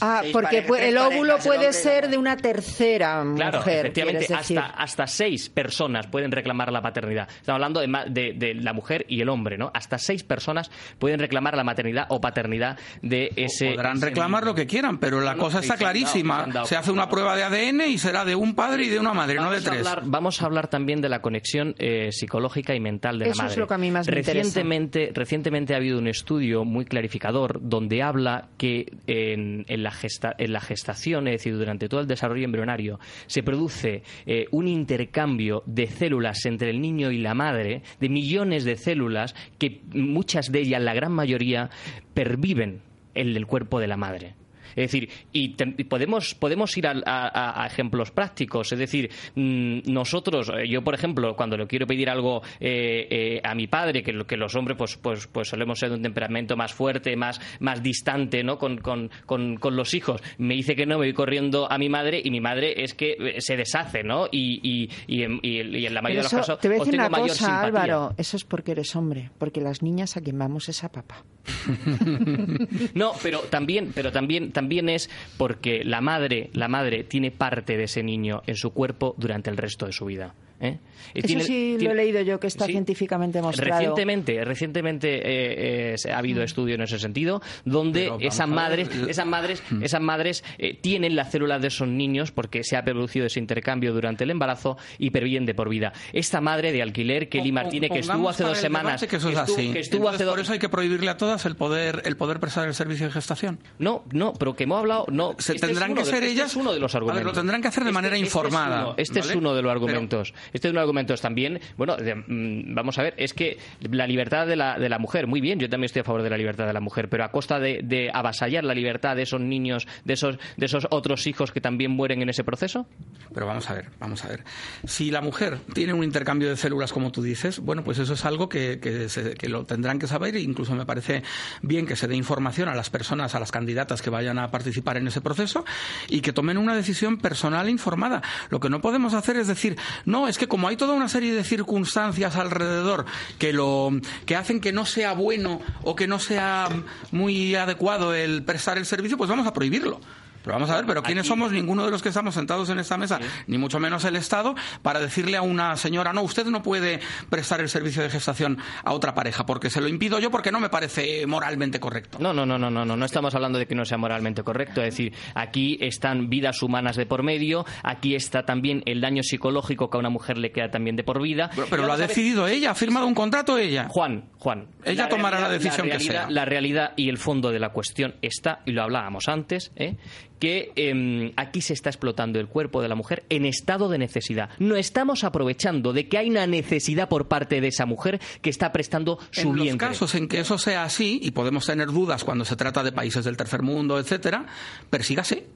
ah, porque el óvulo puede ser de una tercera mujer. Claro, efectivamente, hasta, hasta seis personas pueden reclamar la paternidad. Estamos hablando de de, la mujer y el hombre, ¿no? Hasta seis personas pueden reclamar la maternidad o paternidad de ese. podrán reclamar lo que quieran, pero la cosa está clarísima. Se hace una prueba de ADN y será de un padre y de una madre, no de tres. vamos a hablar también de la conexión eh, psicológica y mental de la madre. Eso es lo que a mí más me recientemente, Recientemente ha habido un estudio muy clarificador donde habla que en, la, gesta, en la gestación, es decir, durante todo el desarrollo embrionario, se produce eh, un intercambio de células entre el niño y la madre de millones de células que muchas de ellas, la gran mayoría, perviven en el cuerpo de la madre. Es decir, y, podemos, podemos ir a, ejemplos prácticos. Es decir, mm, nosotros, eh, yo por ejemplo, cuando le quiero pedir algo eh, eh, a mi padre, que, que los hombres pues, pues, pues solemos ser de un temperamento más fuerte, más, más distante ¿no? Con, con, con, los hijos, me dice que no, me voy corriendo a mi madre y mi madre es que se deshace, ¿no? Y, y, y, en, y en, la mayoría de los casos te voy a decir una cosa, Álvaro, eso es porque eres hombre, porque las niñas a quien vamos es a papá. no, pero también, pero también también es porque la madre, la madre tiene parte de ese niño en su cuerpo durante el resto de su vida. ¿Eh? Eso sí lo he leído yo, que está científicamente mostrado. Recientemente, recientemente eh, eh, ha habido mm. estudios en ese sentido, donde esas madres, esas madres, mm. esas madres tienen las células de esos niños porque se ha producido ese intercambio durante el embarazo y perviven de por vida. Esta madre de alquiler, Kelly Martínez, que estuvo hace dos semanas, que eso es así. por eso hay que prohibirle a todas el poder, el poder prestar el servicio de gestación. No, no, pero que hemos hablado, no. Se este tendrán que ser ellas. Este es uno de los argumentos. lo tendrán que hacer de este manera informada. Este es uno, de los argumentos. Este es un argumento también. Bueno, mm, vamos a ver, es que la libertad de la, de la mujer, muy bien, yo también estoy a favor de la libertad de la mujer, pero a costa de, avasallar la libertad de esos niños, de esos, de esos otros hijos que también mueren en ese proceso. Pero vamos a ver, vamos a ver. Si la mujer tiene un intercambio de células, como tú dices, bueno, pues eso es algo que, que, lo tendrán que saber e incluso me parece bien que se dé información a las personas, a las candidatas que vayan a participar en ese proceso y que tomen una decisión personal e informada. Lo que no podemos hacer es decir, no, es que como hay toda una serie de circunstancias alrededor que lo que hacen que no sea bueno o que no sea muy adecuado el prestar el servicio, pues vamos a prohibirlo. Pero vamos a ver, pero ¿quiénes somos ninguno de los que estamos sentados en esta mesa, ni mucho menos el Estado, para decirle a una señora, no, usted no puede prestar el servicio de gestación a otra pareja, porque se lo impido yo porque no me parece moralmente correcto? No, no, no, no, no, no, no estamos hablando de que no sea moralmente correcto. Es decir, aquí están vidas humanas de por medio, aquí está también el daño psicológico que a una mujer le queda también de por vida. Pero, lo ha decidido ella, ha firmado un contrato ella. Juan, Juan. Ella tomará la decisión que sea. La realidad y el fondo de la cuestión está, y lo hablábamos antes, ¿eh? Que em, aquí se está explotando el cuerpo de la mujer en estado de necesidad. No estamos aprovechando de que hay una necesidad por parte de esa mujer que está prestando su en vientre. En los casos en que eso sea así, y podemos tener dudas cuando se trata de países del tercer mundo, etcétera, persígase.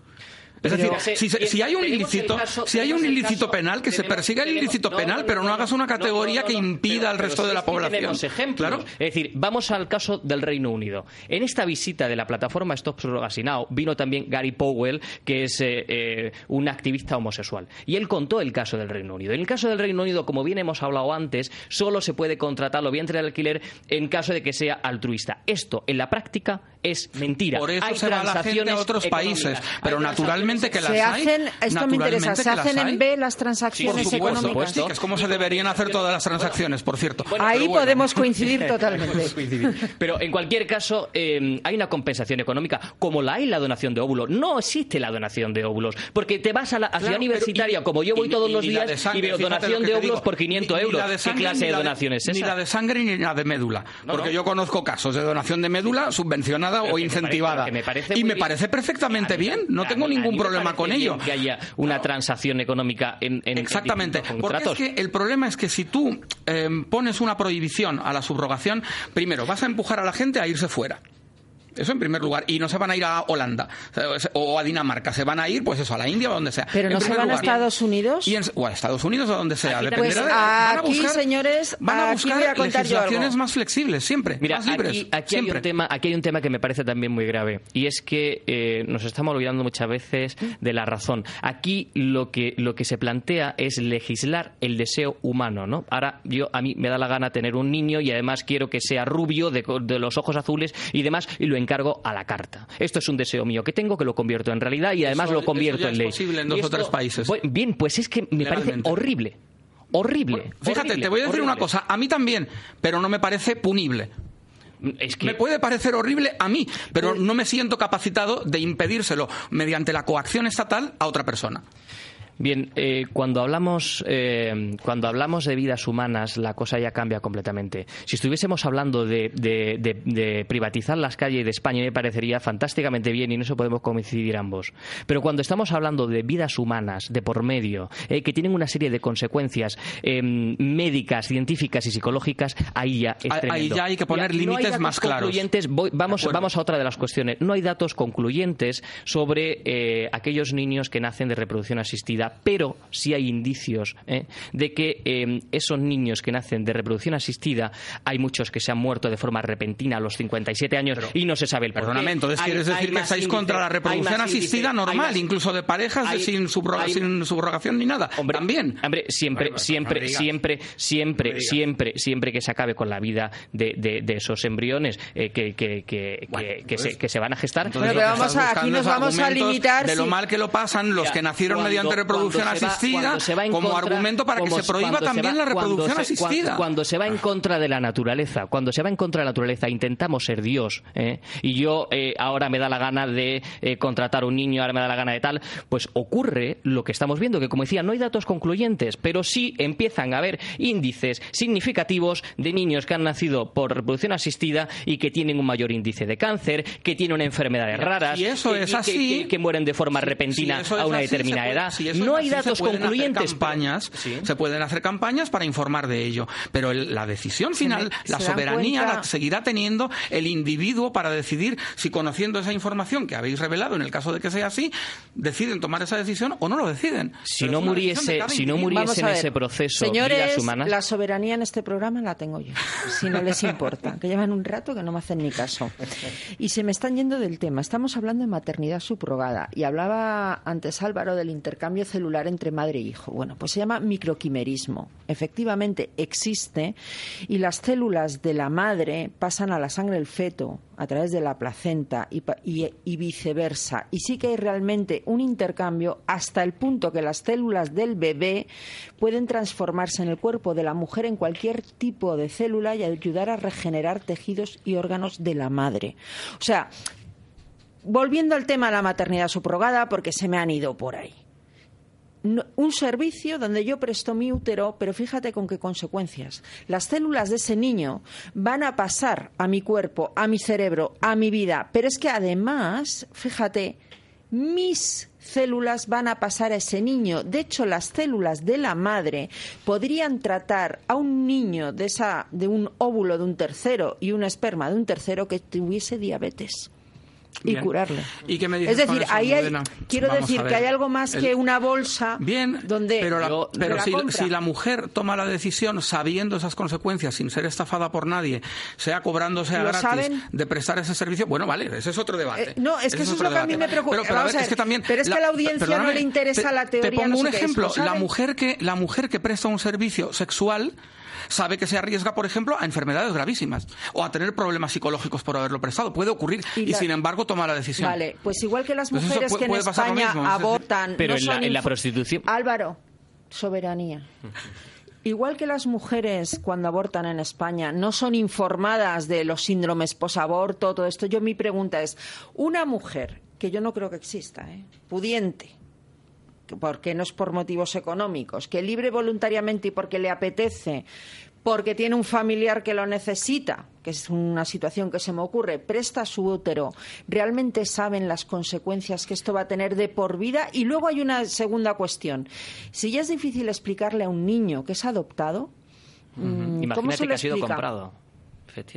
Es decir, si, hay un ilícito, si hay un ilícito penal, que se persiga el ilícito penal, pero no hagas una categoría que impida al resto de la población. Tenemos ejemplos. Es decir, vamos al caso del Reino Unido. En esta visita de la plataforma Stop Surrogacy Now vino también Gary Powell, que es eh, eh, un activista homosexual. Y él contó el caso del Reino Unido. En el caso del Reino Unido, como bien hemos hablado antes, solo se puede contratar lo vientre de alquiler en caso de que sea altruista. Esto, en la práctica, es mentira. Por eso se va la gente a otros países. Pero naturalmente que las se hay. Hacen, esto me interesa, ¿se hacen en B las transacciones por supuesto, económicas? Sí, que es como se deberían hacer todas las transacciones, por cierto. Ahí podemos coincidir totalmente. Pero en cualquier caso, eh, hay una compensación económica, como la hay la donación de óvulos. No existe la donación de óvulos, porque te vas a la ciudad universitaria, como yo voy todos los días, y veo donación de óvulos por 500 euros. ¿Qué clase de donación es esa? Ni la de sangre ni la de médula. porque yo conozco casos de donación de médula subvencionada o incentivada. y me parece perfectamente bien. No tengo ningún problema con ello. Que haya una transacción económica en, en Exactamente. En porque es que el problema es que si tú eh, pones una prohibición a la subrogación, primero vas a empujar a la gente a irse fuera. Eso en primer lugar. Y no se van a ir a Holanda o a Dinamarca. Se van a ir, pues eso, a la India o donde sea. Pero no se van a Estados Unidos. o a Estados Unidos o donde sea. Pues de, aquí, señores, van a buscar legislaciones más flexibles, siempre. Mira, más libres. Aquí, aquí siempre. Hay un tema, aquí hay un tema que me parece también muy grave. Y es que eh, nos estamos olvidando muchas veces de la razón. Aquí lo que, lo que se plantea es legislar el deseo humano, ¿no? Ahora, yo a mí me da la gana tener un niño y además quiero que sea rubio, de, de los ojos azules y demás, y lo encargo a la carta. Esto es un deseo mío que tengo, que lo convierto en realidad y además eso, lo convierto eso en ley. Es posible en dos esto, o tres países. Bien, pues es que me parece horrible. Horrible. Bueno, fíjate, horrible, te voy a decir horrible. una cosa. A mí también, pero no me parece punible. Es que... Me puede parecer horrible a mí, pero no me siento capacitado de impedírselo mediante la coacción estatal a otra persona. Bien, eh, cuando hablamos eh, cuando hablamos de vidas humanas, la cosa ya cambia completamente. Si estuviésemos hablando de, de, de, de privatizar las calles de España, me parecería fantásticamente bien y en eso podemos coincidir ambos. Pero cuando estamos hablando de vidas humanas de por medio, eh, que tienen una serie de consecuencias eh, médicas, científicas y psicológicas, ahí ya es Ahí ya hay que poner Ya, no hay límites datos más claros. concluyentes. Voy- vamos, vamos a otra de las cuestiones. No hay datos concluyentes sobre eh, aquellos niños que nacen de reproducción asistida, pero sí hay indicios eh, de que eh, esos niños que nacen de reproducción asistida, hay muchos que se han muerto de forma repentina a los 57 años y no se sabe el por qué. Perdóname, entonces Hay- quieres decir que estáis índice- contra la reproducción índice- asistida normal, más- incluso de parejas de hay- sin, subro- hay- sin subrogación ni nada. Hombre, También. Hombre, siempre, Hombre, no siempre, siempre, siempre, No siempre, siempre que se acabe con la vida de, de- de esos embriones eh, que, que, que, Bueno, que- que entonces- se, que se van a gestar. Entonces, Bueno, lo pero que vamos estás a- aquí nos vamos a limitar, De lo mal que lo pasan los que nacieron cuando- mediante reproducción cuando se va- asistida se va como contra- argumento para como- que se prohíba se también va- la reproducción se- asistida. Cuando se va en contra de la naturaleza, cuando se va en contra de la naturaleza, intentamos ser Dios. ¿eh? Y yo eh, ahora me da la gana de eh, contratar un niño, ahora me da la gana de tal, pues ocurre lo que estamos viendo, que como decía, no hay datos concluyentes, pero sí empiezan a haber índices significativos de niños que han nacido por reproducción asistida y que tienen un mayor índice de cáncer, que tienen enfermedades raras, si eso que, es y que- así- que- que mueren de forma repentina Si a una así, determinada puede- edad. si no hay datos concluyentes. campañas, Sí. se pueden hacer campañas para informar de ello, pero el- la decisión final, me- la soberanía cuenta- la seguirá teniendo el individuo para decidir si conociendo esa información que habéis revelado, en el caso de que sea así, deciden tomar esa decisión o no lo deciden. Si Pero no de muriese, si no muriese en ese proceso Señores, vidas humanas, la soberanía en este programa la tengo yo, si no les importa, que llevan un rato que no me hacen ni caso. Y se me están yendo del tema. Estamos hablando de maternidad subrogada y hablaba antes Álvaro del intercambio celular entre madre e hijo. Bueno, pues se llama microquimerismo. Efectivamente existe y las células de la madre pasan a la sangre del feto a través de la placenta y, y, viceversa. Y sí que hay realmente un intercambio hasta el punto que las células del bebé pueden transformarse en el cuerpo de la mujer en cualquier tipo de célula y ayudar a regenerar tejidos y órganos de la madre. O sea, volviendo al tema de la maternidad subrogada, porque se me han ido por ahí. Un servicio donde yo presto mi útero, pero fíjate con qué consecuencias. Las células de ese niño van a pasar a mi cuerpo, a mi cerebro, a mi vida, pero es que además, fíjate, mis células van a pasar a ese niño. De hecho, las células de la madre podrían tratar a un niño de, esa, de un óvulo de un tercero y un esperma de un tercero que tuviese diabetes y curarle. ¿Y qué me es decir, ahí quiero decir que hay algo más que una bolsa Bien, donde pero, pero si, la mujer toma la decisión sabiendo esas consecuencias, sin ser estafada por nadie, sea cobrando, sea gratis, de prestar ese servicio, bueno, vale, ese es otro debate. Eh, no, es que eso es, lo que a mí me preocupa. Pero, es que también pero es que a la audiencia no le interesa la teoría. Te pongo un ejemplo, la mujer que la mujer que presta un servicio sexual sabe que se arriesga, por ejemplo, a enfermedades gravísimas o a tener problemas psicológicos por haberlo prestado. Puede ocurrir y, sin embargo toma la decisión. Vale, pues igual que las mujeres que en España abortan. Pero en, la, prostitución. Álvaro, soberanía. Igual que las mujeres cuando abortan en España no son informadas de los síndromes posaborto, todo esto, yo mi pregunta es, una mujer, que yo no creo que exista, ¿eh? pudiente, porque no es por motivos económicos, que libre voluntariamente y porque le apetece, porque tiene un familiar que lo necesita, que es una situación que se me ocurre, presta su útero, realmente saben las consecuencias que esto va a tener de por vida. Y luego hay una segunda cuestión. Si ya es difícil explicarle a un niño que es adoptado, mm, ¿cómo se que ha sido comprado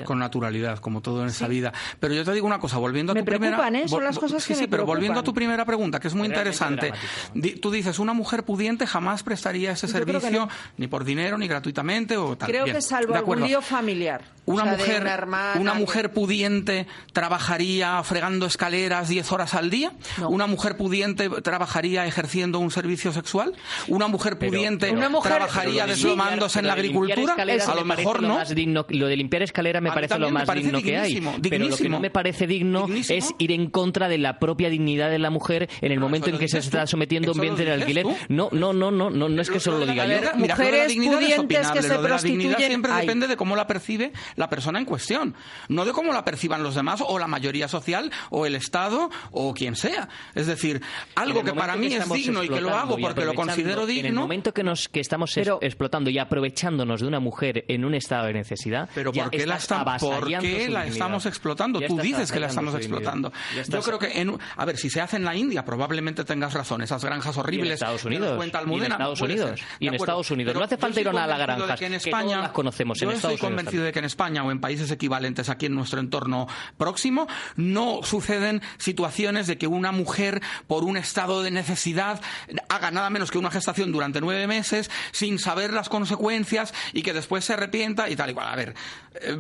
con naturalidad, como todo en esa vida. Pero yo te digo una cosa, volviendo a tu primera... ¿eh? Son las cosas sí, sí, pero volviendo a tu primera pregunta, que es muy interesante. Tú dices, una mujer pudiente jamás prestaría ese servicio ni por dinero, ni gratuitamente o tal. Creo que salvo algún lío familiar. Una mujer, una, mujer pudiente trabajaría fregando escaleras 10 horas al día. Una mujer pudiente trabajaría ejerciendo un servicio sexual. Una mujer pudiente trabajaría deslomándose en la agricultura. A lo mejor no. Lo de limpiar escaleras me parece lo más digno que hay. Pero lo que no me parece digno es ir en contra de la propia dignidad de la mujer en el momento en que se está sometiendo a un vientre de alquiler. No, no, no, no, no, no es que solo lo diga yo. Mujeres pudientes que se prostituyen. siempre depende de cómo la percibe la persona en cuestión, no de cómo la perciban los demás o la mayoría social o el Estado o quien sea. Es decir, algo que para mí es digno y que lo hago porque lo considero digno. En el momento que nos que estamos explotando y aprovechándonos de una mujer en un estado de necesidad, pero ¿por qué la, ¿por qué la estamos explotando? Tú dices que la estamos explotando. Yo creo que, en, a ver, si se hace en la India, probablemente tengas razón. Esas granjas horribles. en Estados Unidos. y en Estados Unidos. Y en Estados Unidos. no hace falta ir a la granja. Que en España, las conocemos. Yo en estoy convencido de que en España o en países equivalentes aquí en nuestro entorno próximo no suceden situaciones de que una mujer por un estado de necesidad haga nada menos que una gestación durante nueve meses sin saber las consecuencias y que después se arrepienta y tal y cual. A ver, eh,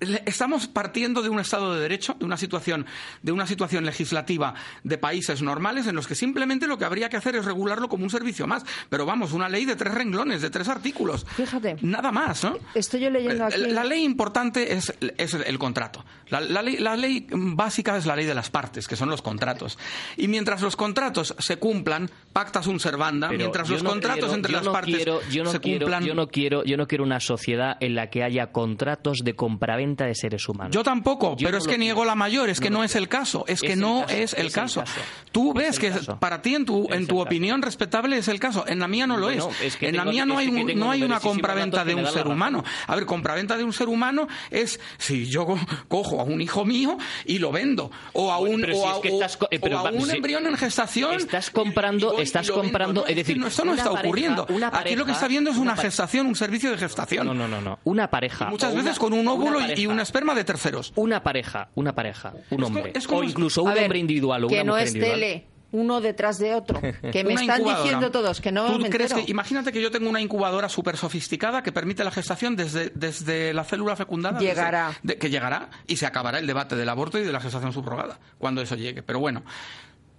estamos partiendo de un Estado de Derecho, de una situación, de una situación legislativa de países normales en los que simplemente lo que habría que hacer es regularlo como un servicio más. Pero vamos, una ley de tres renglones, de tres artículos. Fíjate. Nada más, ¿no? Estoy yo leyendo aquí. La, ley importante es, el contrato. La, ley, la ley básica es la ley de las partes, que son los contratos. Y mientras los contratos se cumplan, pactas un servanda, mientras los contratos entre las partes se cumplan. Yo no, quiero, yo no quiero una sociedad en la que haya contratos de compraventa de seres humanos. Yo tampoco, pero es que niego la mayor, es que no, es el caso, es, que no es el caso. Tú ves que para ti, en tu, en tu opinión respetable, es el caso. En la mía no lo es. en la mía no hay, no hay una compraventa de un ser humano. A ver, compraventa de un ser humano es si yo cojo a un hijo mío y lo vendo. O a un, un embrión en gestación. Estás comprando, estás comprando. Es decir, esto no está ocurriendo. Aquí lo que está viendo es una, gestación, un servicio de gestación. No, no, no. no. Una pareja. muchas veces con un óvulo y, un esperma de terceros. Una pareja, una pareja, un hombre. o incluso un hombre individual o que no es tele uno detrás de otro. Que me están diciendo todos que no me crees imagínate que yo tengo una incubadora súper sofisticada que permite la gestación desde, desde la célula fecundada. Llegará. que llegará y se acabará el debate del aborto y de la gestación subrogada cuando eso llegue. Pero bueno,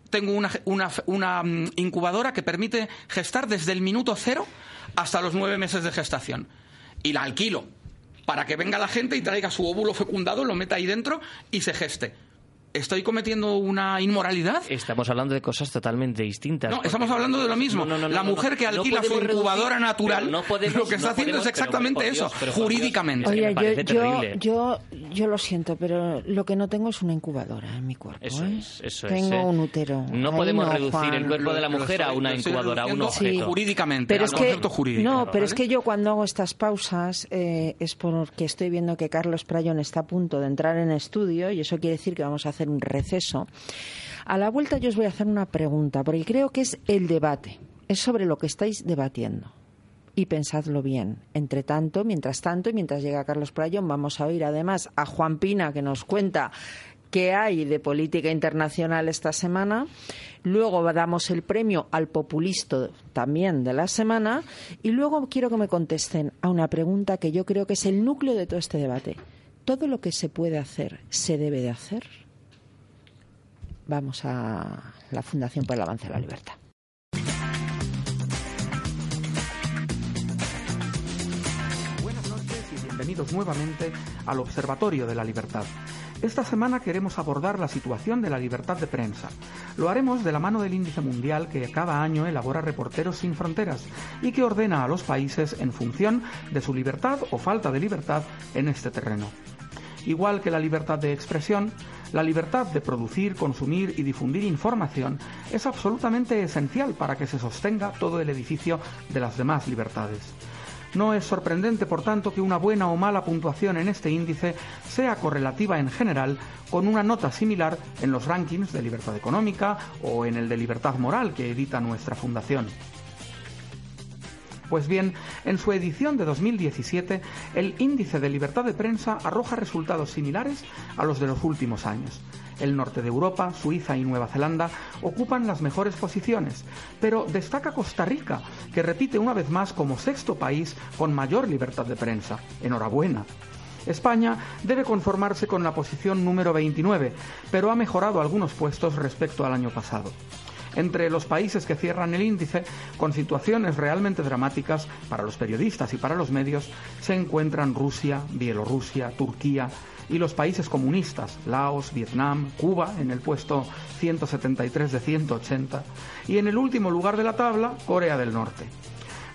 tengo una, una, una mm, incubadora que permite gestar desde el minuto cero hasta los nueve meses de gestación. Y la alquilo para que venga la gente y traiga su óvulo fecundado, lo meta ahí dentro y se geste. ¿Estoy cometiendo una inmoralidad? Estamos hablando de cosas totalmente distintas. No, estamos hablando de lo mismo. No, no, no, la no, mujer que No alquila su incubadora reducir, natural, pero no podemos- lo que está no haciendo podemos- es exactamente eso, Dios, pero, jurídicamente. Es Oye, yo, yo, yo, yo lo siento, pero lo que no tengo es una incubadora en mi cuerpo. Eso ¿eh? es, eso es. Tengo ¿eh? un útero. No Ahí podemos no, reducir Juan. el cuerpo de la mujer a una incubadora, a un objeto. Jurídicamente, Pero al es que, concepto jurídico. no, pero es que yo cuando hago estas pausas eh, es porque estoy viendo que Carlos Prayón está a punto de entrar en estudio y eso quiere decir que vamos a hacer un receso. A la vuelta yo os voy a hacer una pregunta, porque creo que es el debate, es sobre lo que estáis debatiendo. Y pensadlo bien. Entre tanto, mientras tanto, y mientras llega Carlos Prayón, vamos a oír además a Juan Pina que nos cuenta qué hay de política internacional esta semana. Luego damos el premio al populista también de la semana. Y luego quiero que me contesten a una pregunta que yo creo que es el núcleo de todo este debate. ¿Todo lo que se puede hacer se debe de hacer? Vamos a la Fundación por el Avance de la Libertad. Buenas noches y bienvenidos nuevamente al Observatorio de la Libertad. Esta semana queremos abordar la situación de la libertad de prensa. Lo haremos de la mano del índice mundial que cada año elabora Reporteros sin Fronteras y que ordena a los países en función de su libertad o falta de libertad en este terreno. Igual que la libertad de expresión, la libertad de producir, consumir y difundir información es absolutamente esencial para que se sostenga todo el edificio de las demás libertades. No es sorprendente, por tanto, que una buena o mala puntuación en este índice sea correlativa en general con una nota similar en los rankings de libertad económica o en el de libertad moral que edita nuestra fundación. Pues bien, en su edición de 2017, el índice de libertad de prensa arroja resultados similares a los de los últimos años. El norte de Europa, Suiza y Nueva Zelanda ocupan las mejores posiciones, pero destaca Costa Rica, que repite una vez más como sexto país con mayor libertad de prensa. Enhorabuena. España debe conformarse con la posición número 29, pero ha mejorado algunos puestos respecto al año pasado. Entre los países que cierran el índice, con situaciones realmente dramáticas para los periodistas y para los medios, se encuentran Rusia, Bielorrusia, Turquía y los países comunistas, Laos, Vietnam, Cuba, en el puesto 173 de 180, y en el último lugar de la tabla, Corea del Norte.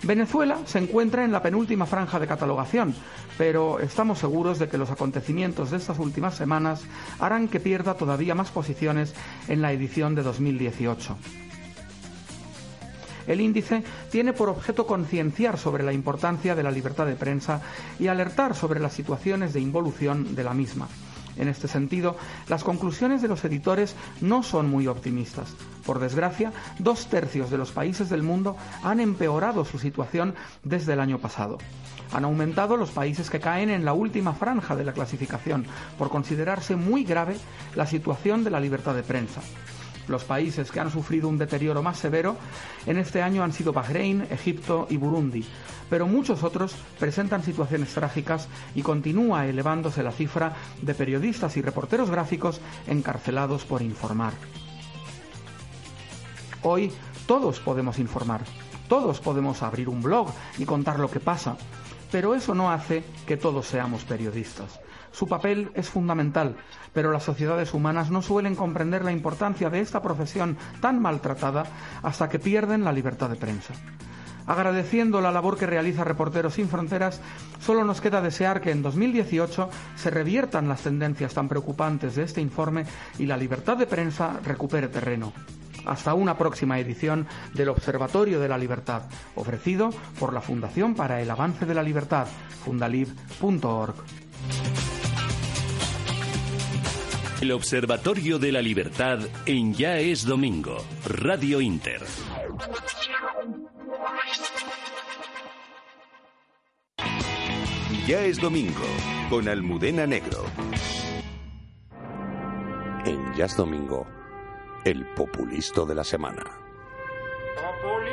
Venezuela se encuentra en la penúltima franja de catalogación, pero estamos seguros de que los acontecimientos de estas últimas semanas harán que pierda todavía más posiciones en la edición de 2018. El índice tiene por objeto concienciar sobre la importancia de la libertad de prensa y alertar sobre las situaciones de involución de la misma. En este sentido, las conclusiones de los editores no son muy optimistas. Por desgracia, dos tercios de los países del mundo han empeorado su situación desde el año pasado. Han aumentado los países que caen en la última franja de la clasificación, por considerarse muy grave la situación de la libertad de prensa. Los países que han sufrido un deterioro más severo en este año han sido Bahrein, Egipto y Burundi, pero muchos otros presentan situaciones trágicas y continúa elevándose la cifra de periodistas y reporteros gráficos encarcelados por informar. Hoy todos podemos informar, todos podemos abrir un blog y contar lo que pasa, pero eso no hace que todos seamos periodistas. Su papel es fundamental, pero las sociedades humanas no suelen comprender la importancia de esta profesión tan maltratada hasta que pierden la libertad de prensa. Agradeciendo la labor que realiza Reporteros sin Fronteras, solo nos queda desear que en 2018 se reviertan las tendencias tan preocupantes de este informe y la libertad de prensa recupere terreno. Hasta una próxima edición del Observatorio de la Libertad, ofrecido por la Fundación para el Avance de la Libertad, fundalib.org. El Observatorio de la Libertad en Ya es Domingo, Radio Inter. Ya es domingo, con Almudena Negro. En Jazz Domingo, el populisto de la semana. Muy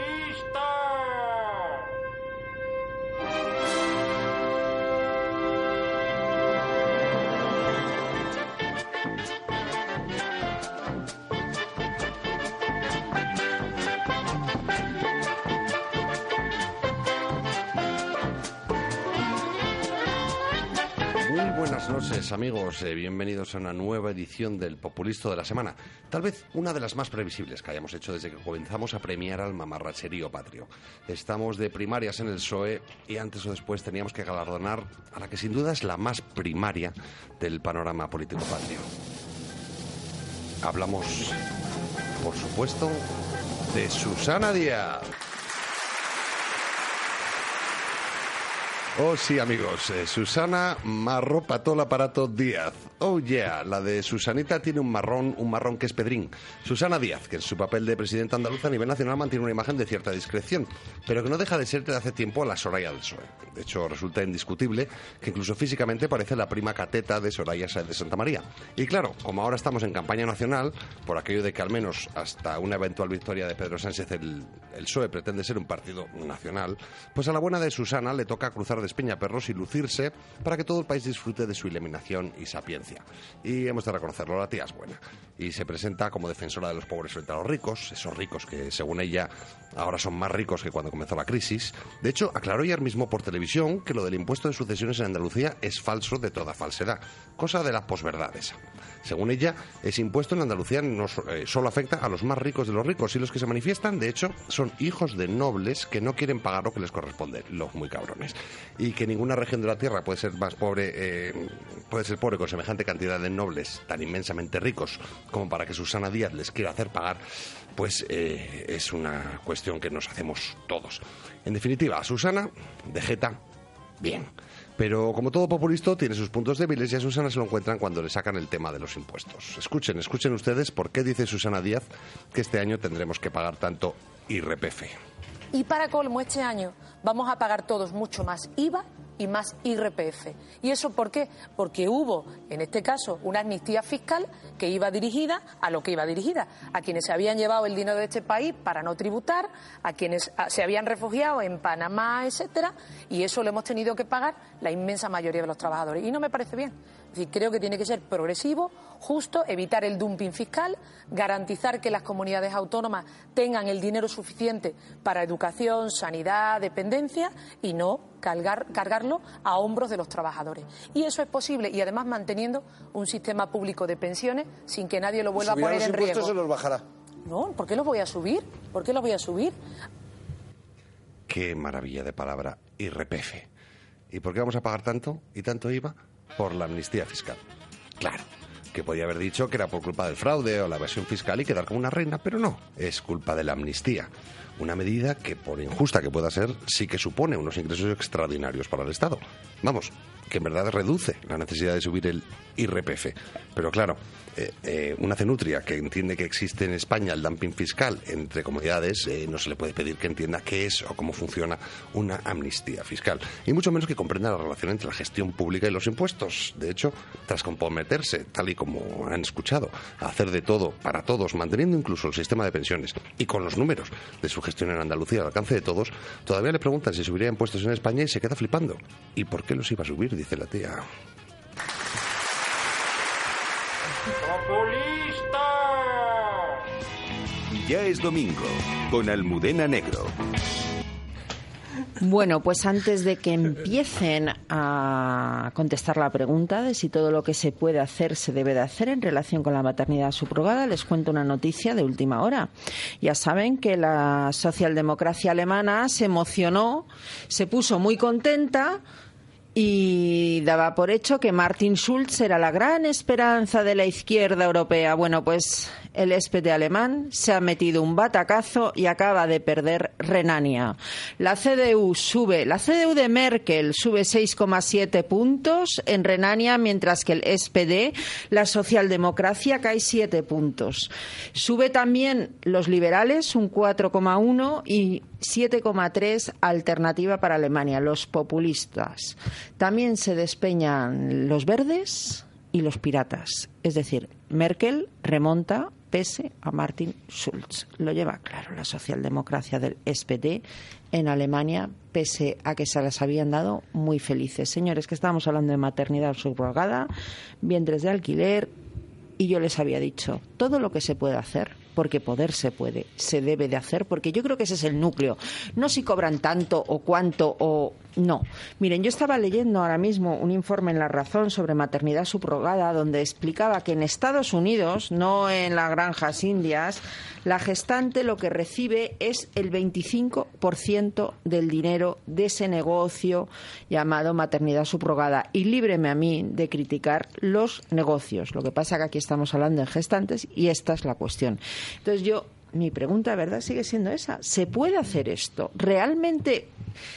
buenas noches amigos, Eh, bienvenidos a una nueva edición del Populisto de la Semana. Tal vez una de las más previsibles que hayamos hecho desde que comenzamos a premiar al mamarracherío patrio. Estamos de primarias en el PSOE y antes o después teníamos que galardonar a la que sin duda es la más primaria del panorama político patrio. Hablamos, por supuesto, de Susana Díaz. Oh sí, amigos, eh, Susana Marro Patol Aparato Díaz. Oh yeah, la de Susanita tiene un marrón, un marrón que es Pedrín. Susana Díaz, que en su papel de presidenta andaluza a nivel nacional mantiene una imagen de cierta discreción, pero que no deja de ser desde hace tiempo la Soraya del PSOE. De hecho, resulta indiscutible que incluso físicamente parece la prima cateta de Soraya Sáenz de Santa María. Y claro, como ahora estamos en campaña nacional, por aquello de que al menos hasta una eventual victoria de Pedro Sánchez el, el PSOE pretende ser un partido nacional, pues a la buena de Susana le toca cruzar de Espeñaperros y lucirse para que todo el país disfrute de su iluminación y sapiencia. Y hemos de reconocerlo, la tía es buena. Y se presenta como defensora de los pobres frente a los ricos, esos ricos que, según ella, ahora son más ricos que cuando comenzó la crisis. De hecho, aclaró ayer mismo por televisión que lo del impuesto de sucesiones en Andalucía es falso de toda falsedad, cosa de la posverdad esa. Según ella, ese impuesto en Andalucía no eh, solo afecta a los más ricos de los ricos y los que se manifiestan, de hecho, son hijos de nobles que no quieren pagar lo que les corresponde, los muy cabrones. Y que ninguna región de la tierra puede ser más pobre, eh, puede ser pobre con semejante cantidad de nobles tan inmensamente ricos como para que Susana Díaz les quiera hacer pagar, pues eh, es una cuestión que nos hacemos todos. En definitiva, a Susana, de jeta, bien. Pero como todo populista tiene sus puntos débiles y a Susana se lo encuentran cuando le sacan el tema de los impuestos. Escuchen, escuchen ustedes por qué dice Susana Díaz que este año tendremos que pagar tanto IRPF. Y para colmo, este año vamos a pagar todos mucho más IVA y más IRPF. ¿Y eso por qué? Porque hubo, en este caso, una amnistía fiscal que iba dirigida a lo que iba dirigida, a quienes se habían llevado el dinero de este país para no tributar, a quienes se habían refugiado en Panamá, etcétera, y eso lo hemos tenido que pagar la inmensa mayoría de los trabajadores. Y no me parece bien. Es decir, creo que tiene que ser progresivo, justo, evitar el dumping fiscal, garantizar que las comunidades autónomas tengan el dinero suficiente para educación, sanidad, dependencia y no cargar- cargarlo a hombros de los trabajadores. Y eso es posible y además manteniendo un sistema público de pensiones sin que nadie lo vuelva a poner los en riesgo. se los bajará. No, ¿por qué los voy a subir? ¿Por qué los voy a subir? Qué maravilla de palabra, IRPF. ¿Y por qué vamos a pagar tanto y tanto IVA? Por la amnistía fiscal. Claro, que podía haber dicho que era por culpa del fraude o la evasión fiscal y quedar como una reina, pero no, es culpa de la amnistía. Una medida que, por injusta que pueda ser, sí que supone unos ingresos extraordinarios para el Estado. Vamos, que en verdad reduce la necesidad de subir el IRPF. Pero claro, eh, eh, una cenutria que entiende que existe en España el dumping fiscal entre comunidades, eh, no se le puede pedir que entienda qué es o cómo funciona una amnistía fiscal. Y mucho menos que comprenda la relación entre la gestión pública y los impuestos. De hecho, tras comprometerse, tal y como han escuchado, a hacer de todo para todos, manteniendo incluso el sistema de pensiones y con los números de su gestión en Andalucía al alcance de todos, todavía le preguntan si subiría impuestos en España y se queda flipando. ¿Y por qué los iba a subir? Dice la tía. Ya es domingo, con Almudena Negro. Bueno, pues antes de que empiecen a contestar la pregunta de si todo lo que se puede hacer se debe de hacer en relación con la maternidad subrogada, les cuento una noticia de última hora. Ya saben que la socialdemocracia alemana se emocionó, se puso muy contenta y daba por hecho que Martin Schulz era la gran esperanza de la izquierda europea. Bueno, pues el SPD alemán se ha metido un batacazo y acaba de perder Renania. La CDU sube, la CDU de Merkel sube 6,7 puntos en Renania, mientras que el SPD, la socialdemocracia, cae 7 puntos. Sube también los liberales un 4,1 y 7,3 alternativa para Alemania, los populistas. También se despeñan los verdes y los piratas. Es decir, Merkel remonta pese a Martin Schulz. Lo lleva claro la socialdemocracia del SPD en Alemania, pese a que se las habían dado muy felices. Señores, que estábamos hablando de maternidad subrogada, vientres de alquiler, y yo les había dicho, todo lo que se puede hacer, porque poder se puede, se debe de hacer, porque yo creo que ese es el núcleo. No si cobran tanto o cuánto o No. Miren, yo estaba leyendo ahora mismo un informe en La Razón sobre maternidad subrogada donde explicaba que en Estados Unidos, no en las granjas indias, la gestante lo que recibe es el 25% del dinero de ese negocio llamado maternidad subrogada. Y líbreme a mí de criticar los negocios. Lo que pasa que aquí estamos hablando de gestantes y esta es la cuestión. Entonces yo mi pregunta, ¿verdad?, sigue siendo esa. ¿Se puede hacer esto? ¿Realmente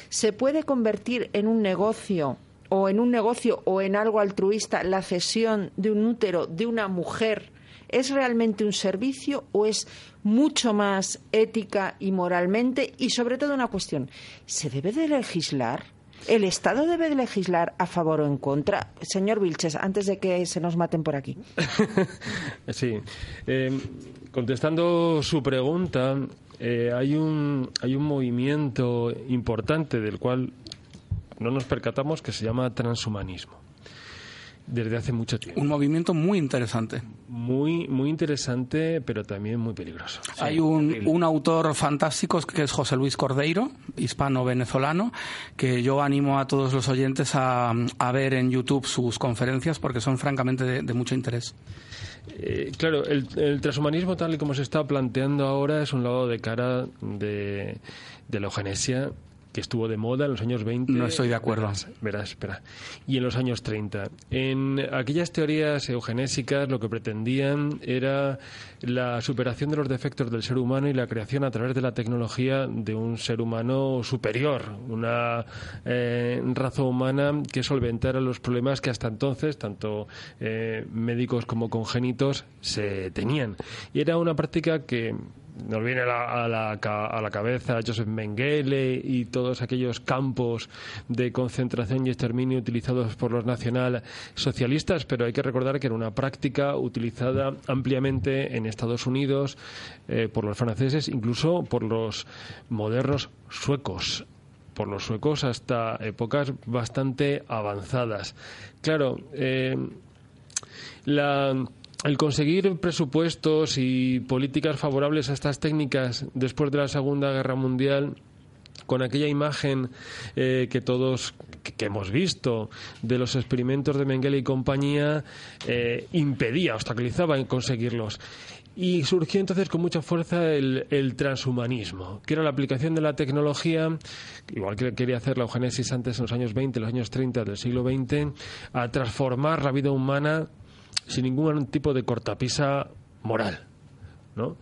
se puede convertir en un negocio o en un negocio o en algo altruista la cesión de un útero de una mujer? ¿Es realmente un servicio o es mucho más ética y moralmente? Y sobre todo una cuestión, ¿se debe de legislar? ¿El Estado debe de legislar a favor o en contra? Señor Vilches, antes de que se nos maten por aquí. sí. Eh, contestando su pregunta, eh, hay, un, hay un movimiento importante del cual no nos percatamos que se llama transhumanismo desde hace mucho tiempo. Un movimiento muy interesante. Muy, muy interesante, pero también muy peligroso. Hay un, un, autor fantástico que es José Luis Cordeiro, hispano-venezolano, que yo animo a todos los oyentes a, a, ver en YouTube sus conferencias porque son francamente de, de mucho interés. Eh, claro, el, el, transhumanismo tal y como se está planteando ahora es un lado de cara de, de la eugenesia que estuvo de moda en los años 20. No estoy de acuerdo. Verás, verás, espera. Y en los años 30. En aquellas teorías eugenésicas lo que pretendían era la superación de los defectos del ser humano y la creación a través de la tecnología de un ser humano superior, una eh, raza humana que solventara los problemas que hasta entonces, tanto eh, médicos como congénitos, se tenían. Y era una práctica que nos viene a la, a, la, a la, cabeza Joseph Mengele y todos aquellos campos de concentración y exterminio utilizados por los nacionalsocialistas, pero hay que recordar que era una práctica utilizada ampliamente en Estados Unidos eh, por los franceses, incluso por los modernos suecos por los suecos hasta épocas bastante avanzadas. Claro, eh, la el conseguir presupuestos y políticas favorables a estas técnicas después de la Segunda Guerra Mundial con aquella imagen eh, que todos que, hemos visto de los experimentos de Mengele y compañía eh, impedía, obstaculizaba en conseguirlos. Y surgió entonces con mucha fuerza el, el, transhumanismo, que era la aplicación de la tecnología, igual que quería hacer la eugenesis antes en los años 20, los años 30 del siglo XX, a transformar la vida humana sin ningún tipo de cortapisa moral. ¿no?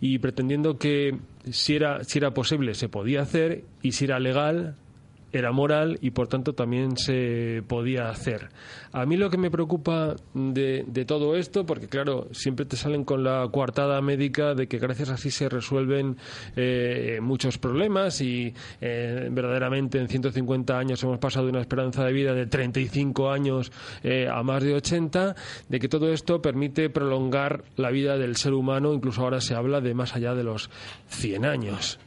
Y pretendiendo que si era, si era posible se podía hacer y si era legal era moral y por tanto también se podía hacer. A mí lo que me preocupa de, de, todo esto, porque claro, siempre te salen con la coartada médica de que gracias a sí se resuelven eh, muchos problemas y eh, verdaderamente en 150 años hemos pasado de una esperanza de vida de 35 años eh, a más de 80, de que todo esto permite prolongar la vida del ser humano, incluso ahora se habla de más allá de los 100 años.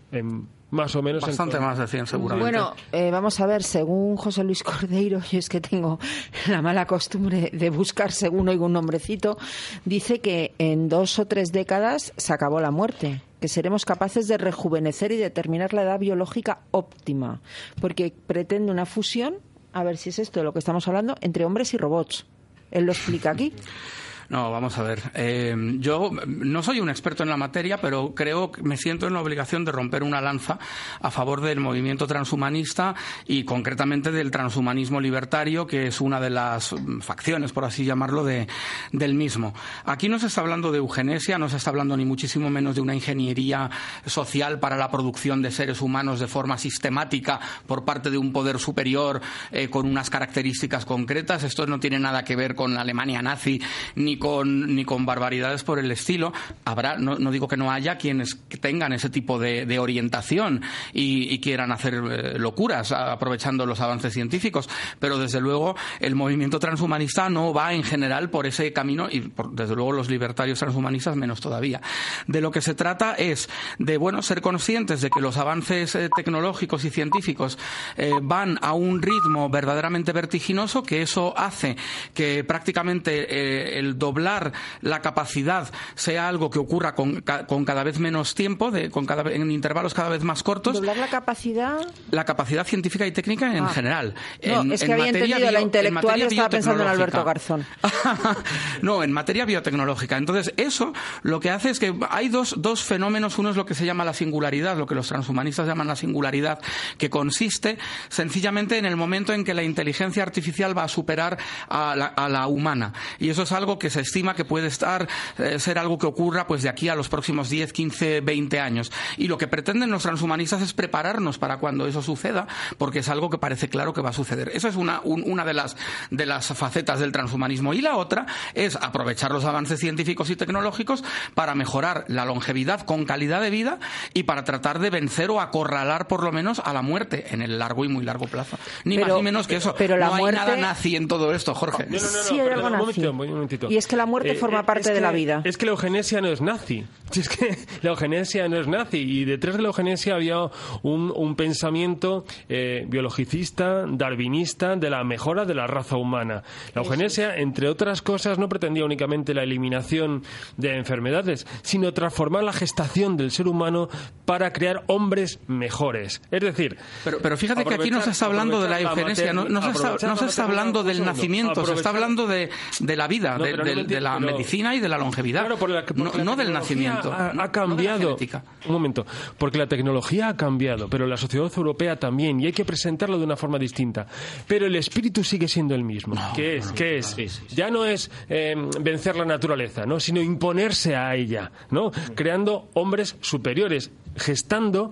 Más o menos. Bastante más de 100, seguramente. Bueno, eh, vamos a ver, según José Luis Cordeiro, y es que tengo la mala costumbre de buscar según oigo un nombrecito, dice que en dos o tres décadas se acabó la muerte que seremos capaces de rejuvenecer y determinar la edad biológica óptima, porque pretende una fusión, a ver si es esto de lo que estamos hablando, entre hombres y robots. Él lo explica aquí. No, vamos a ver. Eh, yo no soy un experto en la materia, pero creo que me siento en la obligación de romper una lanza a favor del movimiento transhumanista y concretamente del transhumanismo libertario, que es una de las facciones, por así llamarlo, de, del mismo. Aquí no se está hablando de eugenesia, no se está hablando ni muchísimo menos de una ingeniería social para la producción de seres humanos de forma sistemática por parte de un poder superior eh, con unas características concretas. Esto no tiene nada que ver con la Alemania nazi ni ni con, ni con barbaridades por el estilo. Habrá, no, no digo que no haya quienes tengan ese tipo de, orientación y, y, quieran hacer eh, locuras aprovechando los avances científicos, pero desde luego el movimiento transhumanista no va en general por ese camino y por, desde luego los libertarios transhumanistas menos todavía. De lo que se trata es de bueno ser conscientes de que los avances eh, tecnológicos y científicos eh, van a un ritmo verdaderamente vertiginoso, que eso hace que prácticamente eh, el doblar la capacidad sea algo que ocurra con, con cada vez menos tiempo, de, con cada, en intervalos cada vez más cortos. ¿Doblar la capacidad? La capacidad científica y técnica en Ah. general. No, En- es que en había entendido la bio- intelectual estaba pensando en Alberto biotecnológica. Garzón. no, en materia biotecnológica. Entonces, eso lo que hace es que hay dos, dos fenómenos. Uno es lo que se llama la singularidad, lo que los transhumanistas llaman la singularidad, que consiste sencillamente en el momento en que la inteligencia artificial va a superar a la, a la humana. Y eso es algo que se estima que puede estar, eh, ser algo que ocurra pues de aquí a los próximos 10, 15, 20 años. Y lo que pretenden los transhumanistas es prepararnos para cuando eso suceda, porque es algo que parece claro que va a suceder. Esa es una, un- una de, las, de las facetas del transhumanismo. Y la otra es aprovechar los avances científicos y tecnológicos para mejorar la longevidad con calidad de vida y para tratar de vencer o acorralar por lo menos a la muerte en el largo y muy largo plazo. Ni Pero- más ni menos que eso. pero la no hay muerte- nada nazi en todo esto, Jorge. No, no, no, no, Sí, un momentito, un momentito. Y es que la muerte Eh, forma eh, parte de la que- vida. Es que la eugenesia no es nazi. Es que la eugenesia no es nazi. Y detrás de la eugenesia había un, un pensamiento eh, biologicista, darwinista, de la mejora de la raza humana. La eugenesia, entre otras cosas, no pretendía únicamente la eliminación de enfermedades, sino transformar la gestación del ser humano para crear hombres mejores. Es decir, Pero, pero fíjate que aquí no se está hablando de la eugenesia, no, no se está, no se la está hablando del nacimiento, se está hablando de, de la vida, No, de, pero no de- de la pero- medicina y de la longevidad. Claro, por la- porque no, la no del nacimiento. Ha, no cambiado. un momento. Porque la tecnología ha cambiado, pero la sociedad europea también, y hay que presentarlo de una forma distinta. Pero el espíritu sigue siendo el mismo. ¿Qué es? ¿Qué es? Ya no es eh, vencer la naturaleza, ¿no? sino imponerse a ella, ¿no? creando hombres superiores, gestando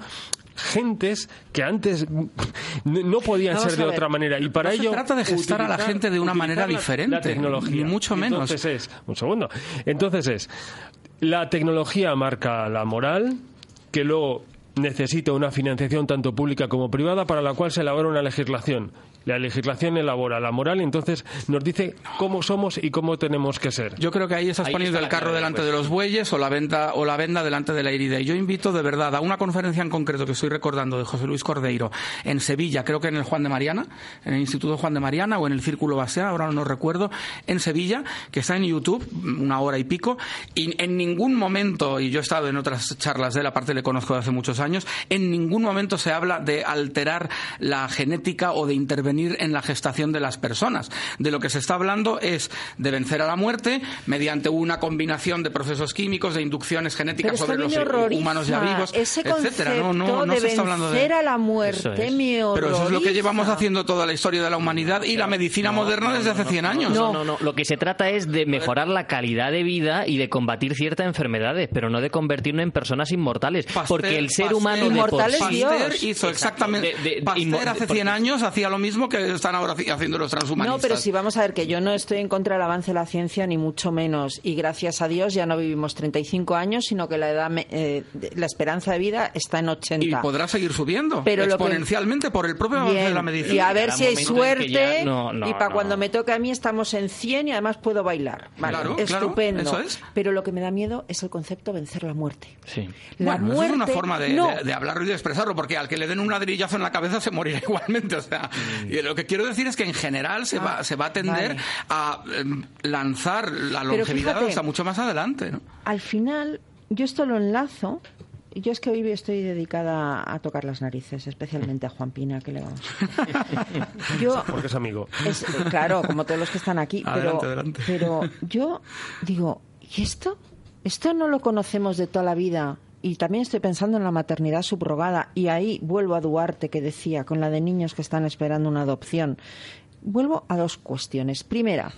gentes que antes no podían Vamos ser de otra manera. Y para No se ello trata de gestar a la gente de una manera diferente, la tecnología. ni mucho menos. entonces es un segundo. Entonces es la tecnología marca la moral que luego necesita una financiación tanto pública como privada para la cual se elabora una legislación la legislación elabora la moral y entonces nos dice cómo somos y cómo tenemos que ser Yo creo que ahí estás Ahí poniendo está el la carro delante de los bueyes o la venta o la venda delante de la herida. Y yo invito de verdad a una conferencia en concreto que estoy recordando de José Luis Cordeiro en Sevilla, creo que en el Juan de Mariana, en el Instituto Juan de Mariana o en el Círculo Basea, ahora no recuerdo, en Sevilla, que está en YouTube, una hora y pico, y en ningún momento, y yo he estado en otras charlas de él, aparte le conozco de hace muchos años, en ningún momento se habla de alterar la genética o de intervenir en la gestación de las personas. De lo que se está hablando es de vencer a la muerte mediante una combinación de procesos químicos, de inducciones genéticas sobre los humanos ya vivos, Ese etcétera. No, no, concepto no de se está hablando de vencer a la Eso muerte es. me pero eso es lo que llevamos haciendo toda la historia de la humanidad y la medicina moderna desde hace 100 años. No, no, no. Lo que se trata es de mejorar la calidad de vida y de combatir ciertas enfermedades, pero no de convertirnos en personas inmortales. Pasteur- porque el ser Pasteur- humano de por Inmortales sí- Dios. Pasteur hizo exactamente. De- de- de- Pasteur inmo- hace porque- 100 años hacía lo mismo que están ahora haci- haciendo los transhumanistas. No, pero si vamos a ver que yo no estoy en contra del avance de la ciencia, ni mucho menos. Y gracias a Dios ya no vivimos 35 años, sino que la edad, me- eh, la esperanza de vida está en 80. Y podrá seguir subiendo Pero que- exponencialmente por el propio avance Bien, de la medicina. Y a ver si hay suerte. ya- no, no, y para no. cuando me toque a mí estamos en 100 y además puedo bailar. Vale, Claro, claro, estupendo. eso es. Pero lo que me da miedo es el concepto vencer la muerte. Sí. La bueno, muerte. eso es una forma de, no, de- de hablarlo y de expresarlo, porque al que le den un ladrillazo en la cabeza se morirá igualmente. O sea, y lo que quiero decir es que en general se, va, se va a tender vale. a em, lanzar la longevidad fíjate, hasta mucho más adelante. ¿no? al final, yo esto lo enlazo. Yo es que hoy estoy dedicada a tocar las narices, especialmente a Juan Pina, que le vamos. Yo, porque es amigo es- claro, como todos los que están aquí, Adelante, pero, adelante. pero yo digo, ¿y esto? Esto no lo conocemos de toda la vida. Y también estoy pensando en la maternidad subrogada. Y ahí vuelvo a Duarte, que decía, con la de niños que están esperando una adopción. Vuelvo a dos cuestiones. Primera,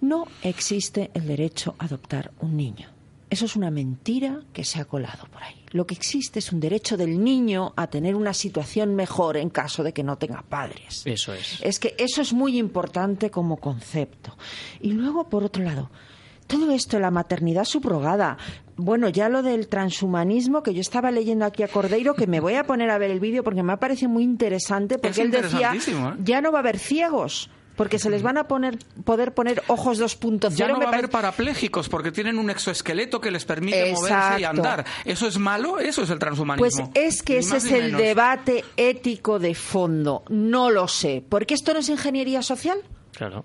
no existe el derecho a adoptar un niño. Eso es una mentira que se ha colado por ahí. Lo que existe es un derecho del niño a tener una situación mejor en caso de que no tenga padres. Eso es. Es que eso es muy importante como concepto. Y luego, por otro lado, todo esto, la maternidad subrogada, bueno, ya lo del transhumanismo, que yo estaba leyendo aquí a Cordeiro, que me voy a poner a ver el vídeo porque me ha parecido muy interesante, porque Es él decía, ¿eh? ya no va a haber ciegos. Porque se les van a poner, poder poner ojos 2.0. Ya no va a haber parapléjicos porque tienen un exoesqueleto que les permite moverse y andar. ¿Eso es malo? Eso es el transhumanismo. Pues es que Ni ese es el menos. debate ético de fondo. No lo sé. Porque esto no es ingeniería social. Claro.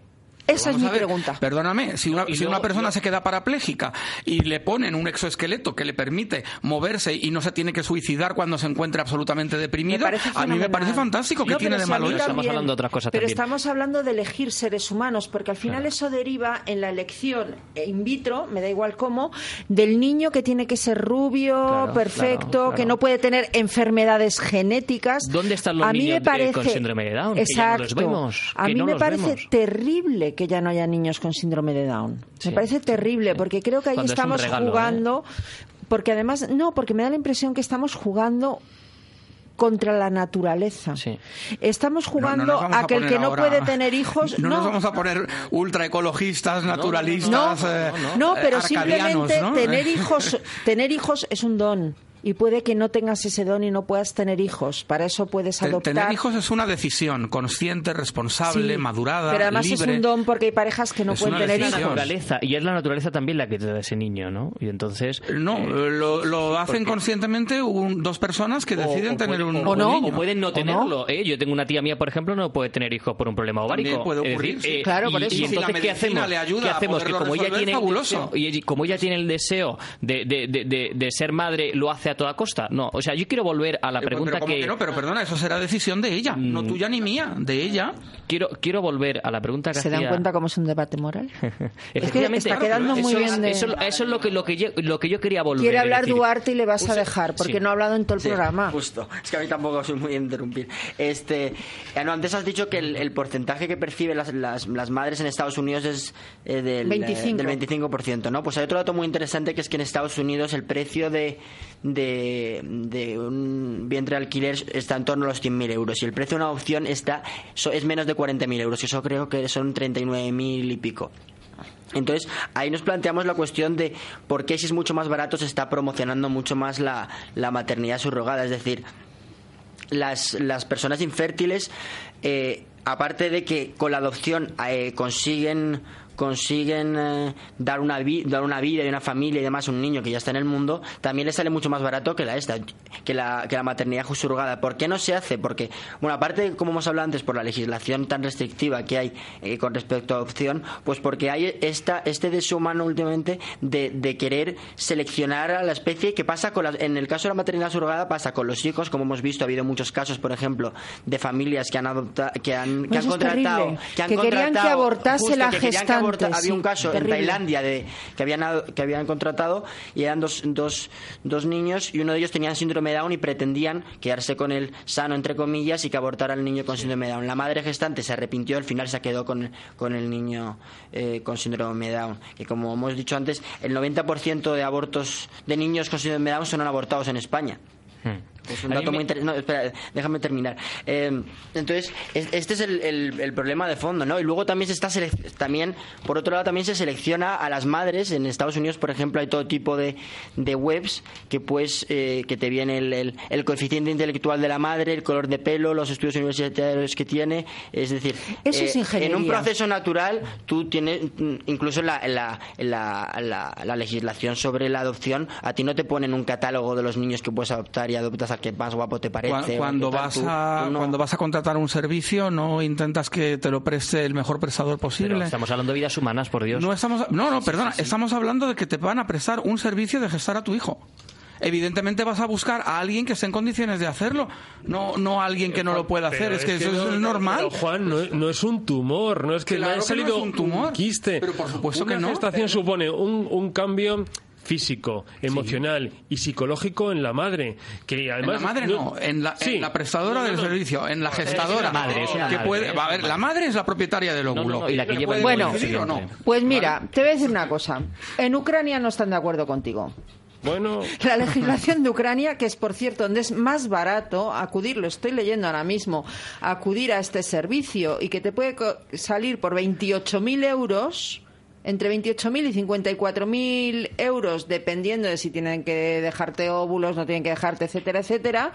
Esa es mi pregunta. Perdóname, si una, si una persona se queda parapléjica y le ponen un exoesqueleto que le permite moverse y no se tiene que suicidar cuando se encuentre absolutamente deprimido, a mí me parece fantástico. ¿Qué No, tiene de si malo eso? Estamos hablando de otras cosas Pero también. estamos hablando de elegir seres humanos, porque al final eso deriva en la elección in vitro, me da igual cómo, del niño que tiene que ser rubio, Claro, perfecto, claro, que no puede tener enfermedades genéticas. ¿Dónde están los a mí niños me parece, con síndrome de Down? Que ya no Exacto. los vemos, a que mí no me parece vemos. terrible que ya no haya niños con síndrome de Down. Sí, me parece terrible, sí. porque creo que ahí Cuando es un estamos ¿eh? jugando. Porque además, no, porque me da la impresión que estamos jugando contra la naturaleza. Sí. Estamos No, jugando no a que el que no ahora- puede tener hijos No, no, nos vamos a poner ultra ecologistas, no, naturalistas, eh, no, eh, pero simplemente ¿no? tener hijos, tener hijos es un don y puede que no tengas ese don y no puedas tener hijos. Para eso puedes adoptar. Tener hijos es una decisión consciente, responsable, Sí, madurada, pero además libre. es un don porque hay parejas que no Es pueden una tener Es la hijos. naturaleza, y es la naturaleza también la que te da ese niño, ¿no? Y entonces... No, eh, lo, lo hacen porque- conscientemente un- dos personas que deciden o tener pueden- un, o un no, niño. o pueden no ¿O tenerlo. ¿eh? Yo tengo una tía mía, por ejemplo, no puede tener hijos por un problema ovárico. También puede Es ocurrir, decir, sí. eh, Claro, por y- eso. Y, Si la entonces, ¿qué hacemos? le ayuda ¿Qué a hacemos? Que como ella, tiene deseo, y como ella tiene el deseo de, de- de- de- de ser madre, ¿lo hace a toda costa? No, o sea, yo quiero volver a la Eh, pregunta pero, ¿cómo que... que no? Pero perdona, eso será decisión de ella, no Mm. tuya ni mía, de ella. Quiero, quiero volver a la pregunta que ¿Se dan hacía- cuenta cómo es un debate moral? Efectivamente, está quedando muy eso, bien de- Eso, eso es lo que, lo, que yo, lo que yo quería volver. Quiere es hablar decir, Duarte y le vas a dejar porque sí. no ha hablado en todo el Sí, programa. Justo. Es que a mí tampoco soy muy interrumpir. Este, eh, no, antes has dicho que el, el porcentaje que perciben las, las, las madres en Estados Unidos es eh, del, eh, 25. del 25%, ¿no? Pues hay otro dato muy interesante que es que en Estados Unidos el precio de, de, de un vientre de alquiler está en torno a los 100.000 euros y el precio de una opción está, es menos de 40.000 euros, eso creo que son 39.000 y pico. Entonces, ahí nos planteamos la cuestión de por qué si es mucho más barato se está promocionando mucho más la, la maternidad subrogada. Es decir, las, las personas infértiles, eh, aparte de que con la adopción eh, consiguen consiguen eh, dar una vi- dar una vida y una familia y demás a un niño que ya está en el mundo también le sale mucho más barato que la esta que la que la maternidad surrogada ¿por qué no se hace? porque bueno aparte como hemos hablado antes por la legislación tan restrictiva que hay eh, con respecto a adopción pues porque hay esta este deseo humano últimamente de, de querer seleccionar a la especie que pasa con las- en el caso de la maternidad surrogada pasa con los hijos como hemos visto ha habido muchos casos por ejemplo de familias que han adoptado que han, que Pues han contratado terrible. que han Que querían que abortase justo, la que gestante, había sí, un caso terrible. en Tailandia de que habían que habían contratado y eran dos, dos, dos niños y uno de ellos tenía síndrome de Down y pretendían quedarse con el sano entre comillas y que abortara al niño con síndrome de Down. La madre gestante se arrepintió al final se quedó con, con el niño eh, con síndrome de Down que como hemos dicho antes el 90% de abortos de niños con síndrome de Down son abortados en España es un A dato me- muy interesante. No, espera, déjame terminar. Eh, entonces, es- este es el, el- el problema de fondo, ¿no? Y luego también se está selec- también, por otro lado, también se selecciona a las madres. En Estados Unidos, por ejemplo, hay todo tipo de, de webs que pues eh, que te viene el, el- el coeficiente intelectual de la madre, el color de pelo, los estudios universitarios que tiene. Es decir, Eso es eh, ingeniería. en un proceso natural, tú tienes, incluso la, la, la, la- la legislación sobre la adopción, a ti no te ponen un catálogo de los niños que puedes adoptar y adoptas al que más guapo te parece. Cuando vas, tú- a, tú no- cuando vas a contratar un servicio, no intentas que te lo preste el mejor prestador Pero posible. estamos hablando de vidas humanas, por Dios. No, estamos, no, no, perdona, estamos hablando de que te van a prestar un servicio de gestar a tu hijo. Evidentemente vas a buscar a alguien que esté en condiciones de hacerlo, no, no a alguien que no lo pueda hacer. Es que eso no- es normal. pero, Juan, no, es- no es un tumor, no es que Claro no ha que no salido es un tumor. quiste. Pero por supuesto Una que no. gestación supone un, un cambio físico, emocional y psicológico en la madre. Que además, en la madre no, en la, en Sí. la prestadora No, no, del servicio, en la Es gestadora. madre, a ver, la madre. es la propietaria del no, óvulo. no, y la que ¿Le lleva el Bueno, decidir o no? Pues mira, te voy a decir una cosa. En Ucrania no están de acuerdo contigo. Bueno, La legislación de Ucrania, que es por cierto donde es más barato acudir, lo estoy leyendo ahora mismo, acudir a este servicio y que te puede salir por 28.000 euros, entre 28.000 y 54.000 euros, dependiendo de si tienen que dejarte óvulos, no tienen que dejarte, etcétera, etcétera,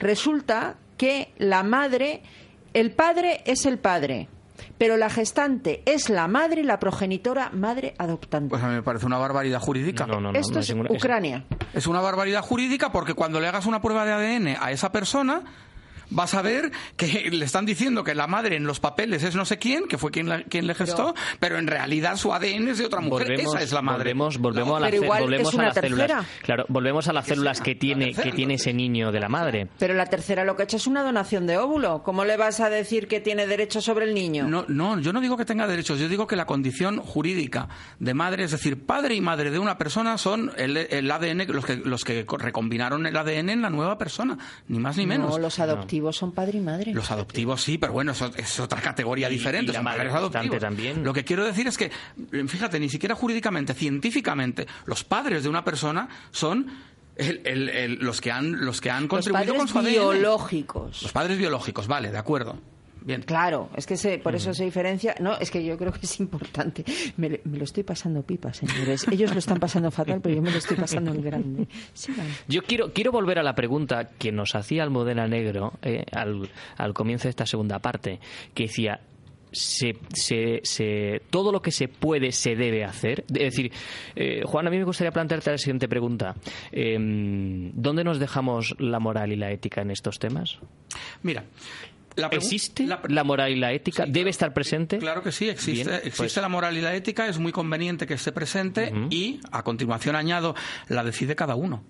resulta que la madre, el padre es el padre. Pero la gestante es la madre, la progenitora, madre adoptante. Pues a mí me parece una barbaridad jurídica. No, no, no, Esto no es ninguna- es- Ucrania. Es una barbaridad jurídica porque cuando le hagas una prueba de ADN a esa persona vas a ver que le están diciendo que la madre en los papeles es no sé quién, que fue quien, la- quien le gestó, pero, en realidad su ADN es de otra mujer. Volvemos, Esa es la madre. volvemos, volvemos La a, las, Pero igual volvemos es a una las células. tercera. Claro, volvemos a las células que tiene, que tercera. tiene ese niño de la madre. Pero la tercera lo que ha hecho es una donación de óvulo. ¿Cómo le vas a decir que tiene derecho sobre el niño? No, no, yo no digo que tenga derechos, yo digo que la condición jurídica de madre, es decir, padre y madre de una persona son el, el ADN, los que, los que recombinaron el ADN en la nueva persona, ni más ni menos. No, los adoptivos son padre y madre. Los adoptivos sí, pero bueno, eso es otra categoría Y- diferente. y la madre adoptivos. también. Lo que quiero decir es que, fíjate, ni siquiera jurídicamente, científicamente, los padres de una persona son el- el- el- los que han, los que han Los contribuido padres con su ADN. biológicos. Los padres biológicos, vale, de acuerdo. Bien. Claro, es que se, por eso se diferencia. No, es que yo creo que es importante. Me, le- me lo estoy pasando pipa, señores. Ellos lo están pasando fatal, pero yo me lo estoy pasando en grande. Sigan. Yo quiero, quiero volver a la pregunta que nos hacía Almudena Negro eh, al, al comienzo de esta segunda parte, que decía, se, se, se- todo lo que se puede se debe hacer. Es decir, eh, Juan, a mí me gustaría plantearte la siguiente pregunta. Em, ¿Dónde nos dejamos la moral y la ética en estos temas? Mira, la ¿Existe la- la, moral y la ética? ¿Debe estar presente? Claro que sí, existe, Bien, existe pues- la moral y la ética, es muy conveniente que esté presente y, a continuación añado, la decide cada uno.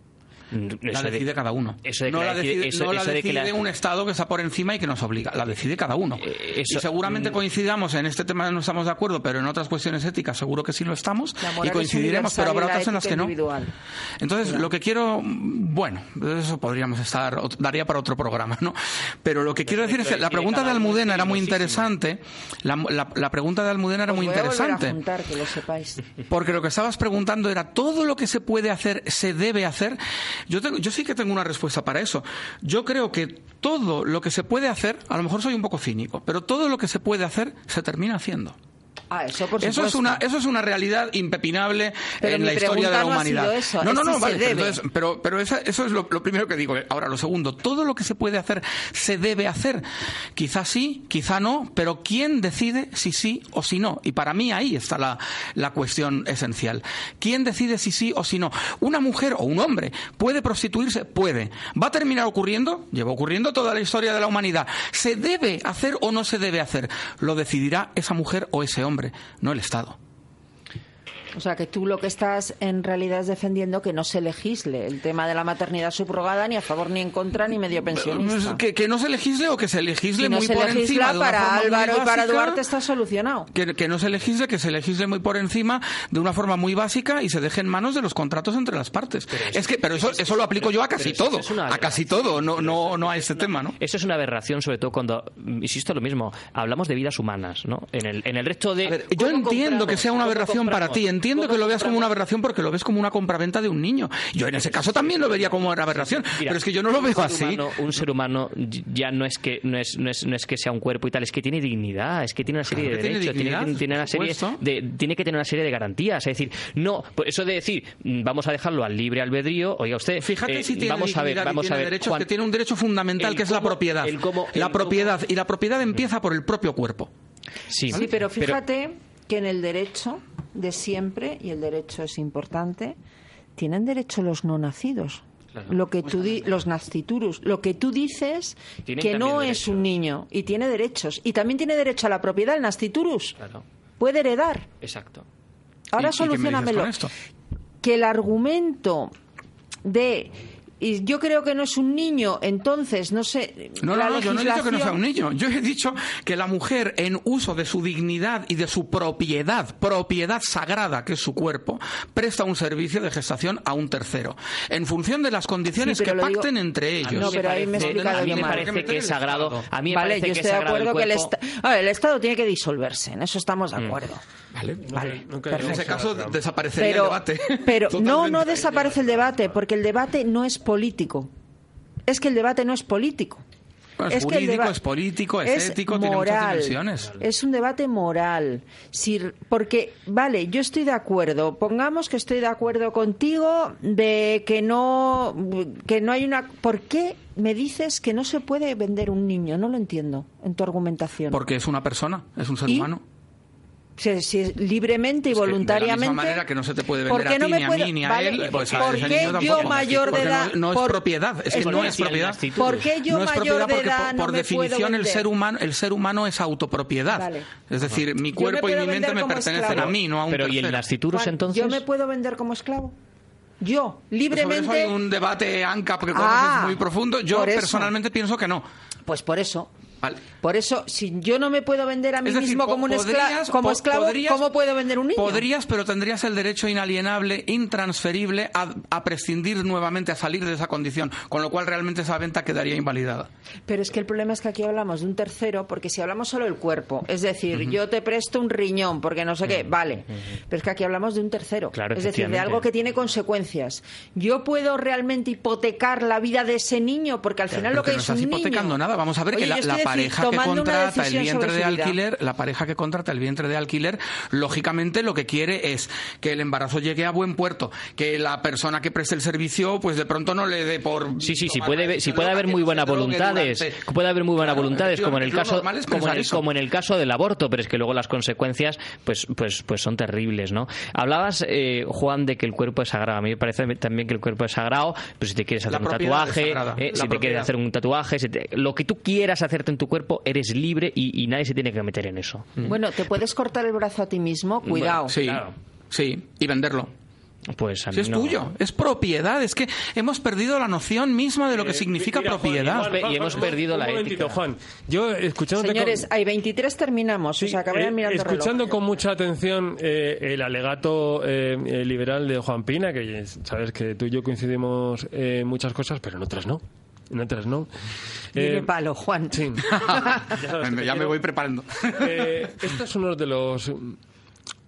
La Eso de- decide cada uno. eso de que no la la decide- eso- no la de que decide la- un Estado que está por encima y que nos obliga. La decide cada uno. Eh, eso- y seguramente mm. coincidamos en este tema no estamos de acuerdo, pero en otras cuestiones éticas seguro que sí lo estamos. La Y es coincidiremos, pero habrá la otras en las que no. individual. Entonces, lo que quiero, bueno, de eso podríamos estar, daría para otro programa, ¿no? Pero lo que quiero decir es que la pregunta de Almudena era muy interesante. La, la- la pregunta de Almudena era Os muy voy a volver a interesante. juntar, que lo sepáis. Porque lo que estabas preguntando era todo lo que se puede hacer, se debe hacer. Yo, tengo- yo sí que tengo una respuesta para eso. Yo creo que todo lo que se puede hacer, a lo mejor soy un poco cínico, pero todo lo que se puede hacer se termina haciendo. Ah, eso por Eso es, una, eso es una realidad impepinable Pero en la historia de la humanidad. eso, no, no, no, vale. Pero, entonces- pero, eso es lo, lo primero que digo. Ahora, lo segundo, todo lo que se puede hacer se debe hacer. Quizá sí, quizá no, pero ¿quién decide si sí o si no? Y para mí ahí está la, la cuestión esencial. ¿Quién decide si sí o si no? Una mujer o un hombre puede prostituirse, puede. ¿Va a terminar ocurriendo? Lleva ocurriendo toda la historia de la humanidad. ¿Se debe hacer o no se debe hacer? Lo decidirá esa mujer o ese hombre, no el Estado. O sea, que tú lo que estás en realidad es defendiendo que no se legisle el tema de la maternidad subrogada ni a favor ni en contra ni medio pensionista. Que, que no se legisle o que se legisle Si no muy se por encima legisla de una para forma muy Álvaro y para básica, Duarte está solucionado. Que, que no se legisle, que se legisle muy por encima de una forma muy básica y se deje en manos de los contratos entre las partes. es que, pero eso, eso lo aplico yo a casi pero todo, es una a casi todo, no, no, no a este tema, ¿no? Eso es una aberración, sobre todo cuando, insisto, lo mismo, hablamos de vidas humanas, ¿no? En el, en el resto de... Ver, yo ¿cómo entiendo compramos? que sea una ¿Cómo aberración para ti, entiendo ¿Cómo que lo veas como una aberración porque lo ves como una compraventa de un niño. Yo en ese caso también lo vería como una aberración, Mira, pero es que yo no lo veo un así. humano- un ser humano ya no es que no es, no es, no es que sea un cuerpo y tal, es que tiene dignidad, es que tiene una serie Claro de tiene derechos, tiene, dignidad, tiene una serie de, tiene que tener una serie de garantías. Es decir, no, eso de decir, vamos a dejarlo al libre albedrío, oiga usted, Fíjate eh, si tiene vamos a ver, vamos tiene a ver, derechos, Juan, que tiene un derecho fundamental el que es la propiedad. el cómo- la propiedad y la propiedad empieza por el propio cuerpo. sí, Sí, pero fíjate que en el derecho de siempre, y el derecho es importante, tienen derecho los no nacidos. Lo que tú di- los nasciturus, lo que tú dices Tienen que no es un niño y tiene derechos y también tiene derecho a la propiedad el nasciturus. Claro, Puede heredar. exacto. Ahora ¿Y- y qué me dices solucionamelo. Que el argumento de y yo creo que no es un niño, entonces no sé. No, la no, no, yo no he dicho que no sea legislación- un niño. Yo he dicho que la mujer, en uso de su dignidad y de su propiedad, propiedad sagrada que es su cuerpo, presta un servicio de gestación a un tercero, en función de las condiciones Sí, que lo digo- pacten entre ellos. No, pero ahí me he parece- explicado a mí me parece que es sagrado. A mí me Vale, parece yo que es estoy de sagrado el acuerdo que el, esta- a ver, el Estado tiene que disolverse, en eso estamos de acuerdo. Vale. Vale, nunca En ese caso desaparecería pero, el debate. pero no, no desaparece el debate, porque el debate no es político. Es que el debate no es político. Bueno, es que el jurídico, es político, es ético, tiene muchas moral, dimensiones. Es un debate moral. Si- porque, vale, yo estoy de acuerdo. Pongamos que estoy de acuerdo contigo de que no, que no hay una. ¿Por qué me dices que no se puede vender un niño? No lo entiendo en tu argumentación. Porque es una persona, es un ser ¿Y? humano. Si, si libremente y Es que voluntariamente. De la misma manera que no se te puede ¿por vender qué a no ti, me ni a puedo- mí, ni a vale, él, pues a ¿por qué yo mayor de edad- No, no es propiedad, es que no es propiedad. ¿Por qué yo no es mayor de edad por, no por me puedo definición el vender? ser humano el ser humano es autopropiedad. Vale. Es decir, mi cuerpo me y mi mente me como pertenecen esclavo. a mí, no a un Pero ¿y el tercero. Juan, entonces? ¿Yo me puedo vender como esclavo? Yo, Sobre libremente. eso hay un debate ANCAP que Ah, muy profundo. Yo personalmente pienso que no. Pues por eso. Vale. Por eso, si yo no me puedo vender a mí Es decir, mismo como un podrías- como esclavo, podrías- ¿cómo puedo vender un niño? Podrías, pero tendrías el derecho inalienable, intransferible, a, a prescindir nuevamente, a salir de esa condición, con lo cual realmente esa venta quedaría invalidada. Pero es que el problema es que aquí hablamos de un tercero, porque si hablamos solo del cuerpo, es decir, yo te presto un riñón porque no sé qué, vale, pero es que aquí hablamos de un tercero, Claro, es decir, de algo que tiene consecuencias. Yo puedo realmente hipotecar la vida de ese niño, porque al final lo que, que no es estás un hipotecando niño- nada. Vamos a ver Oye, que la, la pareja que contrata el vientre de alquiler, la pareja que contrata el vientre de alquiler, lógicamente lo que quiere es que el embarazo llegue a buen puerto, que la persona que preste el servicio, pues de pronto no le dé por. Sí, sí, sí puede, sí puede haber muy buenas voluntades, durante- puede haber muy buenas Claro, voluntades como en el caso como en el, eso. como en el caso del aborto, pero es que luego las consecuencias pues pues pues son terribles, ¿no? Hablabas eh, Juan de que el cuerpo es sagrado, a mí me parece también que el cuerpo es sagrado, pero si te quieres hacer La un tatuaje, eh, si te quieres hacer un tatuaje, si te- lo que tú quieras hacerte en tu cuerpo eres libre y, y nadie se tiene que meter en eso. Bueno, te puedes cortar el brazo a ti mismo, cuidado. Sí, Claro. sí, y venderlo. Pues a mí Si es no. tuyo, es propiedad. Es que hemos perdido la noción misma de lo que Eh, significa mira, propiedad. Juan, Juan, Y hemos Juan, perdido un la momentito, ética. Juan. Yo, escuchándote con- Señores, hay 23 terminamos, Sí, o sea, eh, mirando el reloj. escuchando con mucha atención eh, el alegato eh, eh, liberal de Juan Pina, que eh, sabes que tú y yo coincidimos en muchas cosas, pero en otras no. En otras no. Viene Eh, palo, Juan. sí. Ya me voy preparando. Eh, esto es uno de los,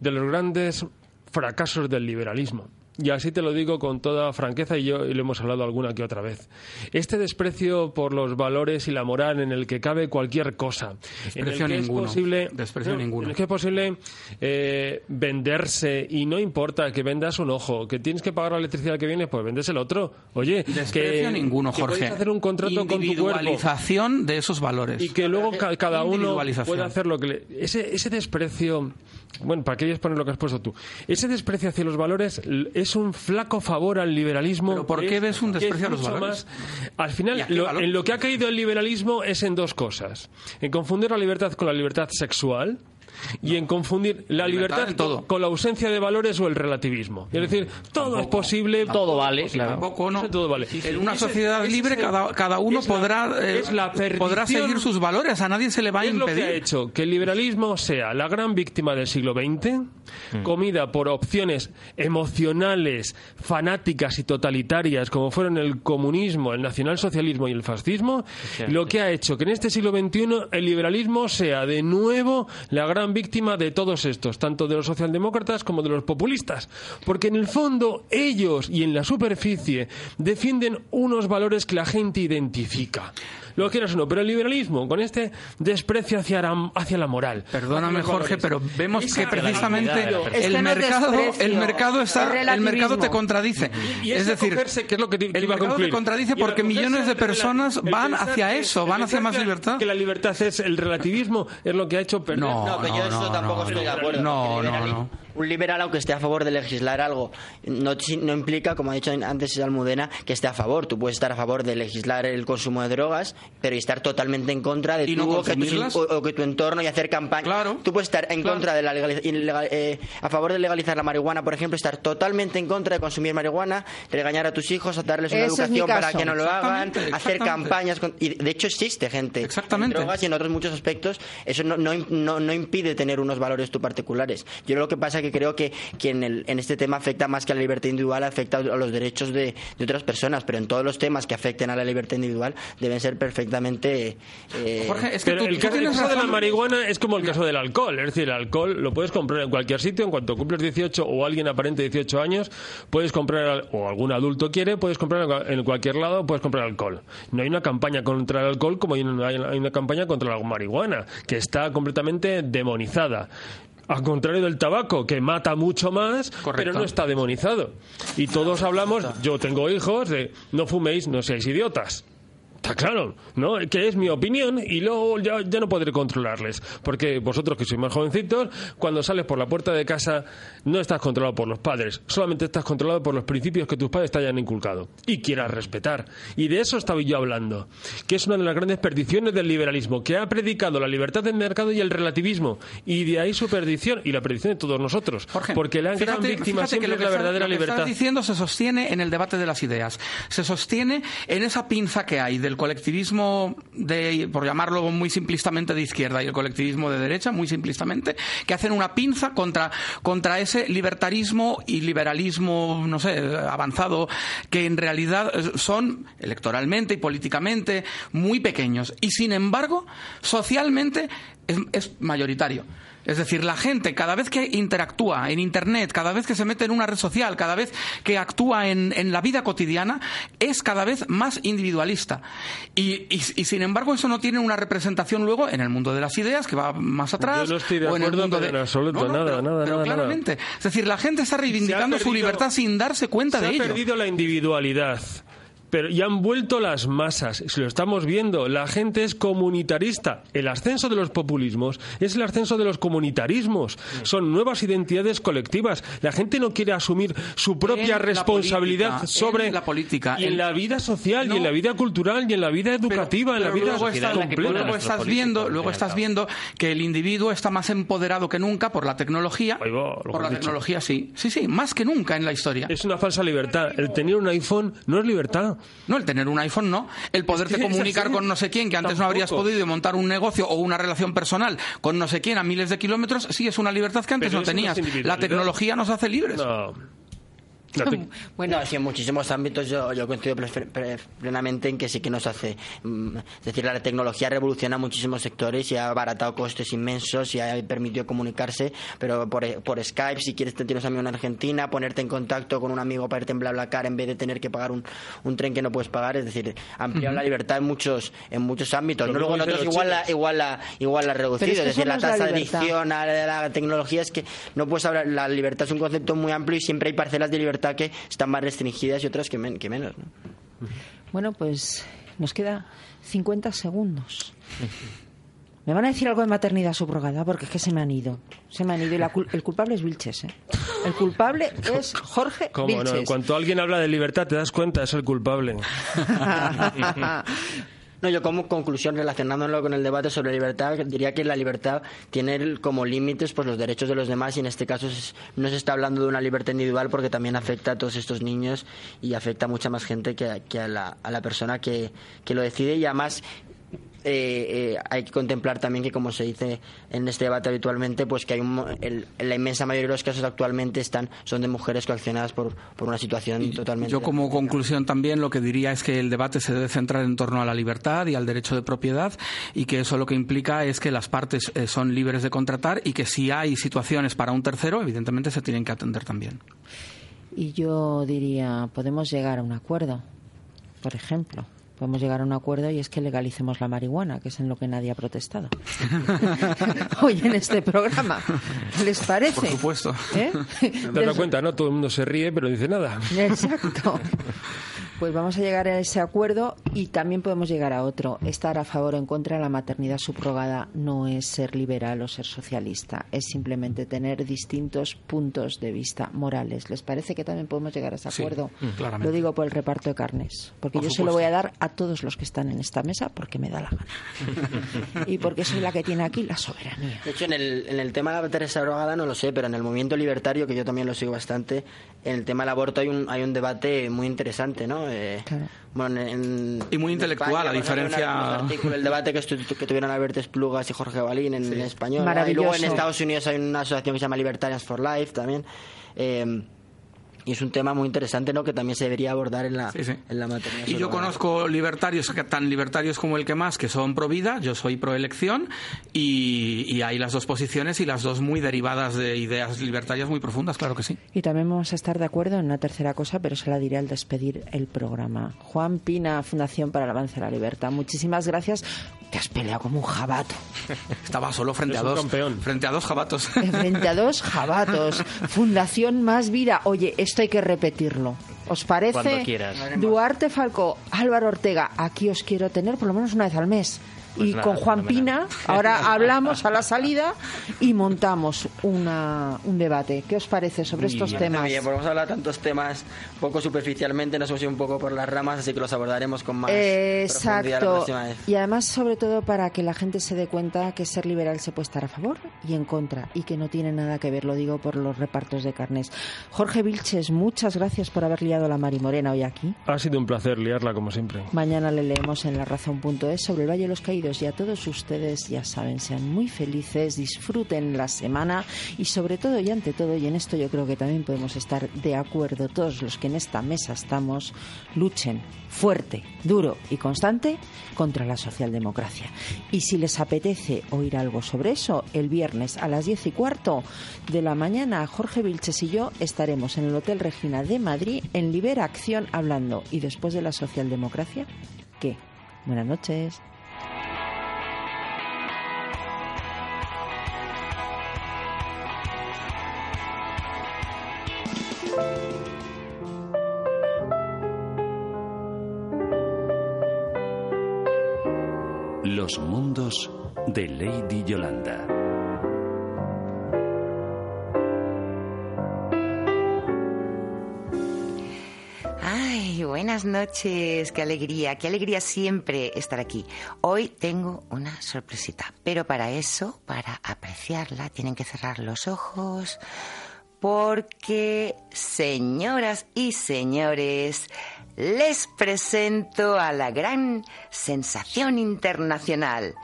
de los grandes fracasos del liberalismo. Y así te lo digo con toda franqueza y yo y lo hemos hablado alguna que otra vez. Este desprecio por los valores y la moral en el que cabe cualquier cosa. Desprecio en el que ninguno. Es posible, Desprecio no, ninguno. En el que es posible eh, venderse y no importa que vendas un ojo, que tienes que pagar la electricidad que viene, pues vendes el otro. Oye, Desprecio que, ninguno, que Jorge. hacer un contrato con tu cuerpo Individualización de esos valores. y que luego ca- cada uno puede hacer lo que le... Ese, ese desprecio... Bueno, ¿para qué poner lo que has puesto tú? Ese desprecio hacia los valores es un flaco favor al liberalismo. ¿Pero por qué Es- ves un desprecio a los valores? más- Al final, en lo que ha caído el liberalismo es en dos cosas. En confundir la libertad con la libertad sexual y en confundir la libertad libertad todo. con la ausencia de valores o el relativismo. Es decir, todo es posible, Todo vale, claro. Tampoco, ¿no? todo vale. En una sociedad libre es el- cada, cada uno es la- podrá, eh, es la podrá seguir sus valores, a nadie se le va a es lo que ha impedir. hecho que el liberalismo sea la gran víctima del siglo XX, Mm. comida por opciones emocionales, fanáticas y totalitarias, como fueron el comunismo, el nacionalsocialismo y el fascismo, lo que ha hecho que en este siglo XXI el liberalismo sea de nuevo la gran víctima de todos estos, tanto de los socialdemócratas como de los populistas, porque en el fondo ellos y en la superficie defienden unos valores que la gente identifica. Lo quieras o no, pero el liberalismo, con este desprecio hacia, la- hacia la moral. Perdóname, Jorge, pero vemos Esa que precisamente el mercado, el mercado es está, el relativismo. mercado te contradice. Y es decir, acogerse, que es lo que te- el iba mercado te contradice el porque millones de personas el van hacia que- eso, el van hacia más que- libertad. Que la libertad es el relativismo, es lo que ha hecho perder. No, No, yo no, eso no, tampoco no, estoy de no. acuerdo. No, porque no, liberali- no. Un liberal, aunque esté a favor de legislar algo, no, no implica, como ha dicho antes Almudena, que esté a favor. Tú puedes estar a favor de legislar el consumo de drogas, pero estar totalmente en contra de ¿Y no tú o que tu, consumirlas? o, o que tu entorno y hacer campaña. Claro. Tú puedes estar en Claro. contra de la eh, a favor de legalizar la marihuana, por ejemplo, estar totalmente en contra de consumir marihuana, regañar a tus hijos, darles una Ese educación para que no lo hagan, hacer campañas. con- y de hecho existe gente Exactamente. en drogas y en otros muchos aspectos. Eso no, no, no, no impide tener unos valores tú particulares. Yo lo que pasa es que creo que, que en, el, en este tema afecta más que a la libertad individual, afecta a los derechos de, de otras personas, pero en todos los temas que afecten a la libertad individual deben ser perfectamente... eh, Jorge, es que Pero tú, el tú caso, el tienes caso de la marihuana es como el caso del alcohol. Es decir, el alcohol lo puedes comprar en cualquier sitio. En cuanto cumples 18 o alguien aparente 18 años, puedes comprar, al- o algún adulto quiere, puedes comprar en cua- en cualquier lado, puedes comprar alcohol. No hay una campaña contra el alcohol como hay una, hay una campaña contra la marihuana, que está completamente demonizada. Al contrario del tabaco, que mata mucho más, pero no está demonizado. Y todos hablamos, yo tengo hijos, de no fuméis, no seáis idiotas. Está claro, ¿no? Que es mi opinión y luego ya, ya no podré controlarles. Porque vosotros que sois más jovencitos, cuando sales por la puerta de casa no estás controlado por los padres, solamente estás controlado por los principios que tus padres te hayan inculcado y quieras respetar. Y de eso estaba yo hablando, que es una de las grandes perdiciones del liberalismo, que ha predicado la libertad del mercado y el relativismo. Y de ahí su perdición y la perdición de todos nosotros. Jorge, porque la gran fíjate- víctima siempre que lo es que la estás- verdadera lo que libertad. estás diciendo se sostiene en el debate de las ideas. Se sostiene en esa pinza que hay del colectivismo, de, por llamarlo muy simplistamente, de izquierda y el colectivismo de derecha, muy simplistamente, que hacen una pinza contra, contra ese libertarismo y liberalismo, no sé, avanzado, que en realidad son electoralmente y políticamente muy pequeños. Y sin embargo, socialmente es mayoritario. Es decir, la gente cada vez que interactúa en Internet, cada vez que se mete en una red social, cada vez que actúa en, en la vida cotidiana, es cada vez más individualista. Y, y- y, sin embargo eso no tiene una representación luego en el mundo de las ideas, que va más atrás. Yo no estoy de o en el acuerdo, mundo pero de- en absoluto, No, no, nada, pero- nada, pero nada, nada. claramente. Es decir, la gente está reivindicando su libertad sin darse cuenta se de ha ello. perdido la individualidad. Pero y han vuelto las masas, si lo estamos viendo, la gente es comunitarista. El ascenso de los populismos es el ascenso de los comunitarismos. Son nuevas identidades colectivas. La gente no quiere asumir su propia En la responsabilidad política, sobre en la política, y en en- la vida social y en la vida cultural y en la vida educativa, en la Pero vida luego estás, completa. luego estás viendo, luego estás viendo que el individuo está más empoderado que nunca por la tecnología. Ahí va, lo que por la dicho. tecnología, sí, sí, sí, más que nunca en la historia. Es una falsa libertad. El tener un iPhone no es libertad. No, el tener un iPhone no. El poderte comunicar con no sé quién, que antes no habrías podido montar un negocio o una relación personal con no sé quién a miles de kilómetros, sí es una libertad que antes Pero no tenías. la tecnología nos hace libres. No. Bueno, sí, en muchísimos ámbitos yo, yo coincido plenamente en que sí que nos hace. mm, Es decir, la tecnología revoluciona muchísimos sectores y ha abaratado costes inmensos y ha permitido comunicarse, pero por, por Skype, si quieres, te tienes un amigo en Argentina, ponerte en contacto con un amigo para irte en BlaBlaCar en vez de tener que pagar un, un tren que no puedes pagar, es decir, ampliar la libertad en muchos en muchos ámbitos. No, luego mismo en otros dicen los igual la, igual la, igual la reducido, Pero es que es decir, la tasa de adicción a la, la tecnología es que no puedes hablar, la libertad es un concepto muy amplio y siempre hay parcelas de libertad que están más restringidas y otras que, men- que menos. ¿no? Bueno, pues nos queda 50 segundos. Me van a decir algo de maternidad subrogada porque es que se me han ido. Se me han ido y la cul- el culpable es Vilches, ¿eh? El culpable es Jorge ¿Cómo no? En Vilches. cuanto alguien habla de libertad, te das cuenta, es el culpable. No, yo como conclusión relacionándolo con el debate sobre libertad, diría que la libertad tiene como límites pues los derechos de los demás y en este caso no se está hablando de una libertad individual porque también afecta a todos estos niños y afecta a mucha más gente que a, la, a la persona que, que lo decide y además eh, eh, hay que contemplar también que como se dice en este debate habitualmente pues que hay un, mo- el- la inmensa mayoría de los casos actualmente están son de mujeres coaccionadas por, por una situación totalmente Yo como conclusión también lo que diría es que el debate se debe centrar en torno a la libertad y al derecho de propiedad y que eso lo que implica es que las partes eh, son libres de contratar y que si hay situaciones para un tercero, evidentemente se tienen que atender también. Y yo diría, podemos llegar a un acuerdo, por ejemplo. Podemos llegar a un acuerdo y es que legalicemos la marihuana, que es en lo que nadie ha protestado. Hoy en este programa. ¿Les parece? Por supuesto. ¿Eh? ¿Te has dado cuenta? No todo el mundo se ríe, pero dice nada. Exacto. Pues vamos a llegar a ese acuerdo y también podemos llegar a otro. Estar a favor o en contra de la maternidad subrogada no es ser liberal o ser socialista, es simplemente tener distintos puntos de vista morales. ¿Les parece que también podemos llegar a ese acuerdo? mm, claramente. Lo digo por el reparto de carnes, porque Por yo se lo voy a dar a todos los que están en esta mesa porque me da la gana. y porque soy la que tiene aquí la soberanía. De hecho, en el, en el tema de la maternidad subrogada no lo sé, pero en el movimiento libertario, que yo también lo sigo bastante, en el tema del aborto hay un, hay un debate muy interesante, ¿no? Eh, bueno, en- Y muy intelectual, España, a diferencia- en el artículo, el debate que, estu- que tuvieron Alberto Esplugas y Jorge Balín en, en español. ¿no? Y luego en. Estados Unidos hay una asociación que se llama Libertarians for Life también. Eh, y es un tema muy interesante, ¿no? Que también se debería abordar en la, Sí, sí. en la maternidad Y yo conozco libertarios, tan libertarios como el que más, que son pro vida, yo soy pro elección, y, y hay las dos posiciones y las dos muy derivadas de ideas libertarias muy profundas, claro que sí. Y también vamos a estar de acuerdo en una tercera cosa, pero se la diré al despedir el programa. Juan Pina, Fundación para el Avance de la Libertad. Muchísimas gracias. Te has peleado como un jabato. Estaba solo frente a dos, campeón. frente a dos jabatos. Frente a dos jabatos. Fundación Más Vida. Oye, esto hay que repetirlo. ¿Os parece? Cuando quieras. Duarte Falco, Álvaro Ortega, aquí os quiero tener por lo menos una vez al mes. Pues y nada, con Juan. Pina, ahora hablamos a la salida y montamos una, un debate. ¿Qué os parece sobre estos temas? Bien, porque hemos hablado de tantos temas poco superficialmente, nos hemos ido un poco por las ramas, así que los abordaremos con más profundidad la Exacto. próxima vez. Y además, sobre todo, para que la gente se dé cuenta que ser liberal se puede estar a favor y en contra y que no tiene nada que ver, lo digo por los repartos de carnes. Jorge Vilches, muchas gracias por haber liado la Mari Morena hoy aquí. Ha sido un placer liarla como siempre. Mañana le leemos en la razón.es sobre el Valle de los Caídos y a todos ustedes, ya saben, sean muy felices, disfruten la semana y sobre todo y ante todo, y en esto yo creo que también podemos estar de acuerdo todos los que en esta mesa estamos, luchen fuerte, duro y constante contra la socialdemocracia. Y si les apetece oír algo sobre eso, el viernes a las diez y cuarto de la mañana, Jorge Vilches y yo estaremos en el Hotel Regina de Madrid en Libera Acción hablando. Y después de la socialdemocracia, ¿qué? Buenas noches. Los mundos de Lady Yolanda. Ay, buenas noches, qué alegría, qué alegría siempre estar aquí. Hoy tengo una sorpresita, pero para eso, para apreciarla, tienen que cerrar los ojos, porque, señoras y señores, les presento a la gran sensación internacional,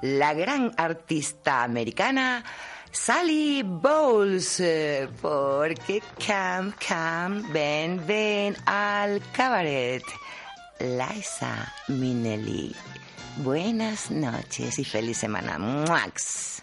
la gran artista americana, Sally Bowles, eh, porque Cam, Cam, ven, ven al cabaret. Liza Minnelli. Buenas noches y feliz semana. ¡Muax!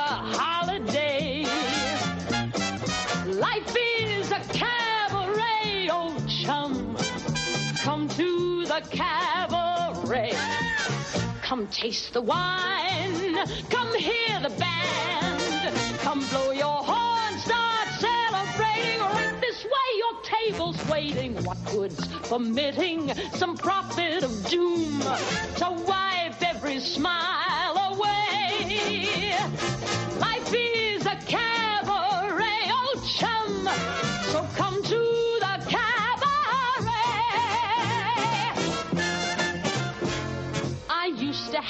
cabaret. Come taste the wine. Come hear the band. Come blow your horn. Start celebrating. Right this way, your table's waiting. What good's permitting some prophet of doom to wipe every smile away? Life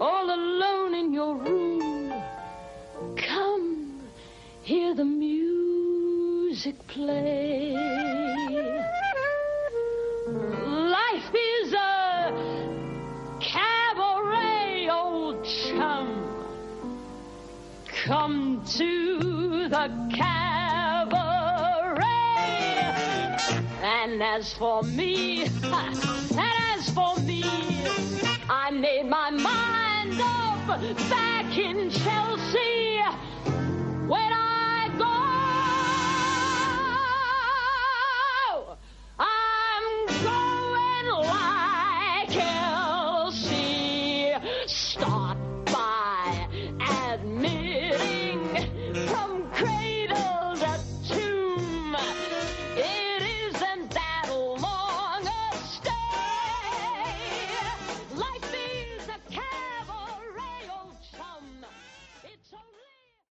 all alone in your room? Come, hear the music play. Life is a cabaret, old chum. Come to the cabaret. And as for me, and as for me, I made my mind back in Chelsea when I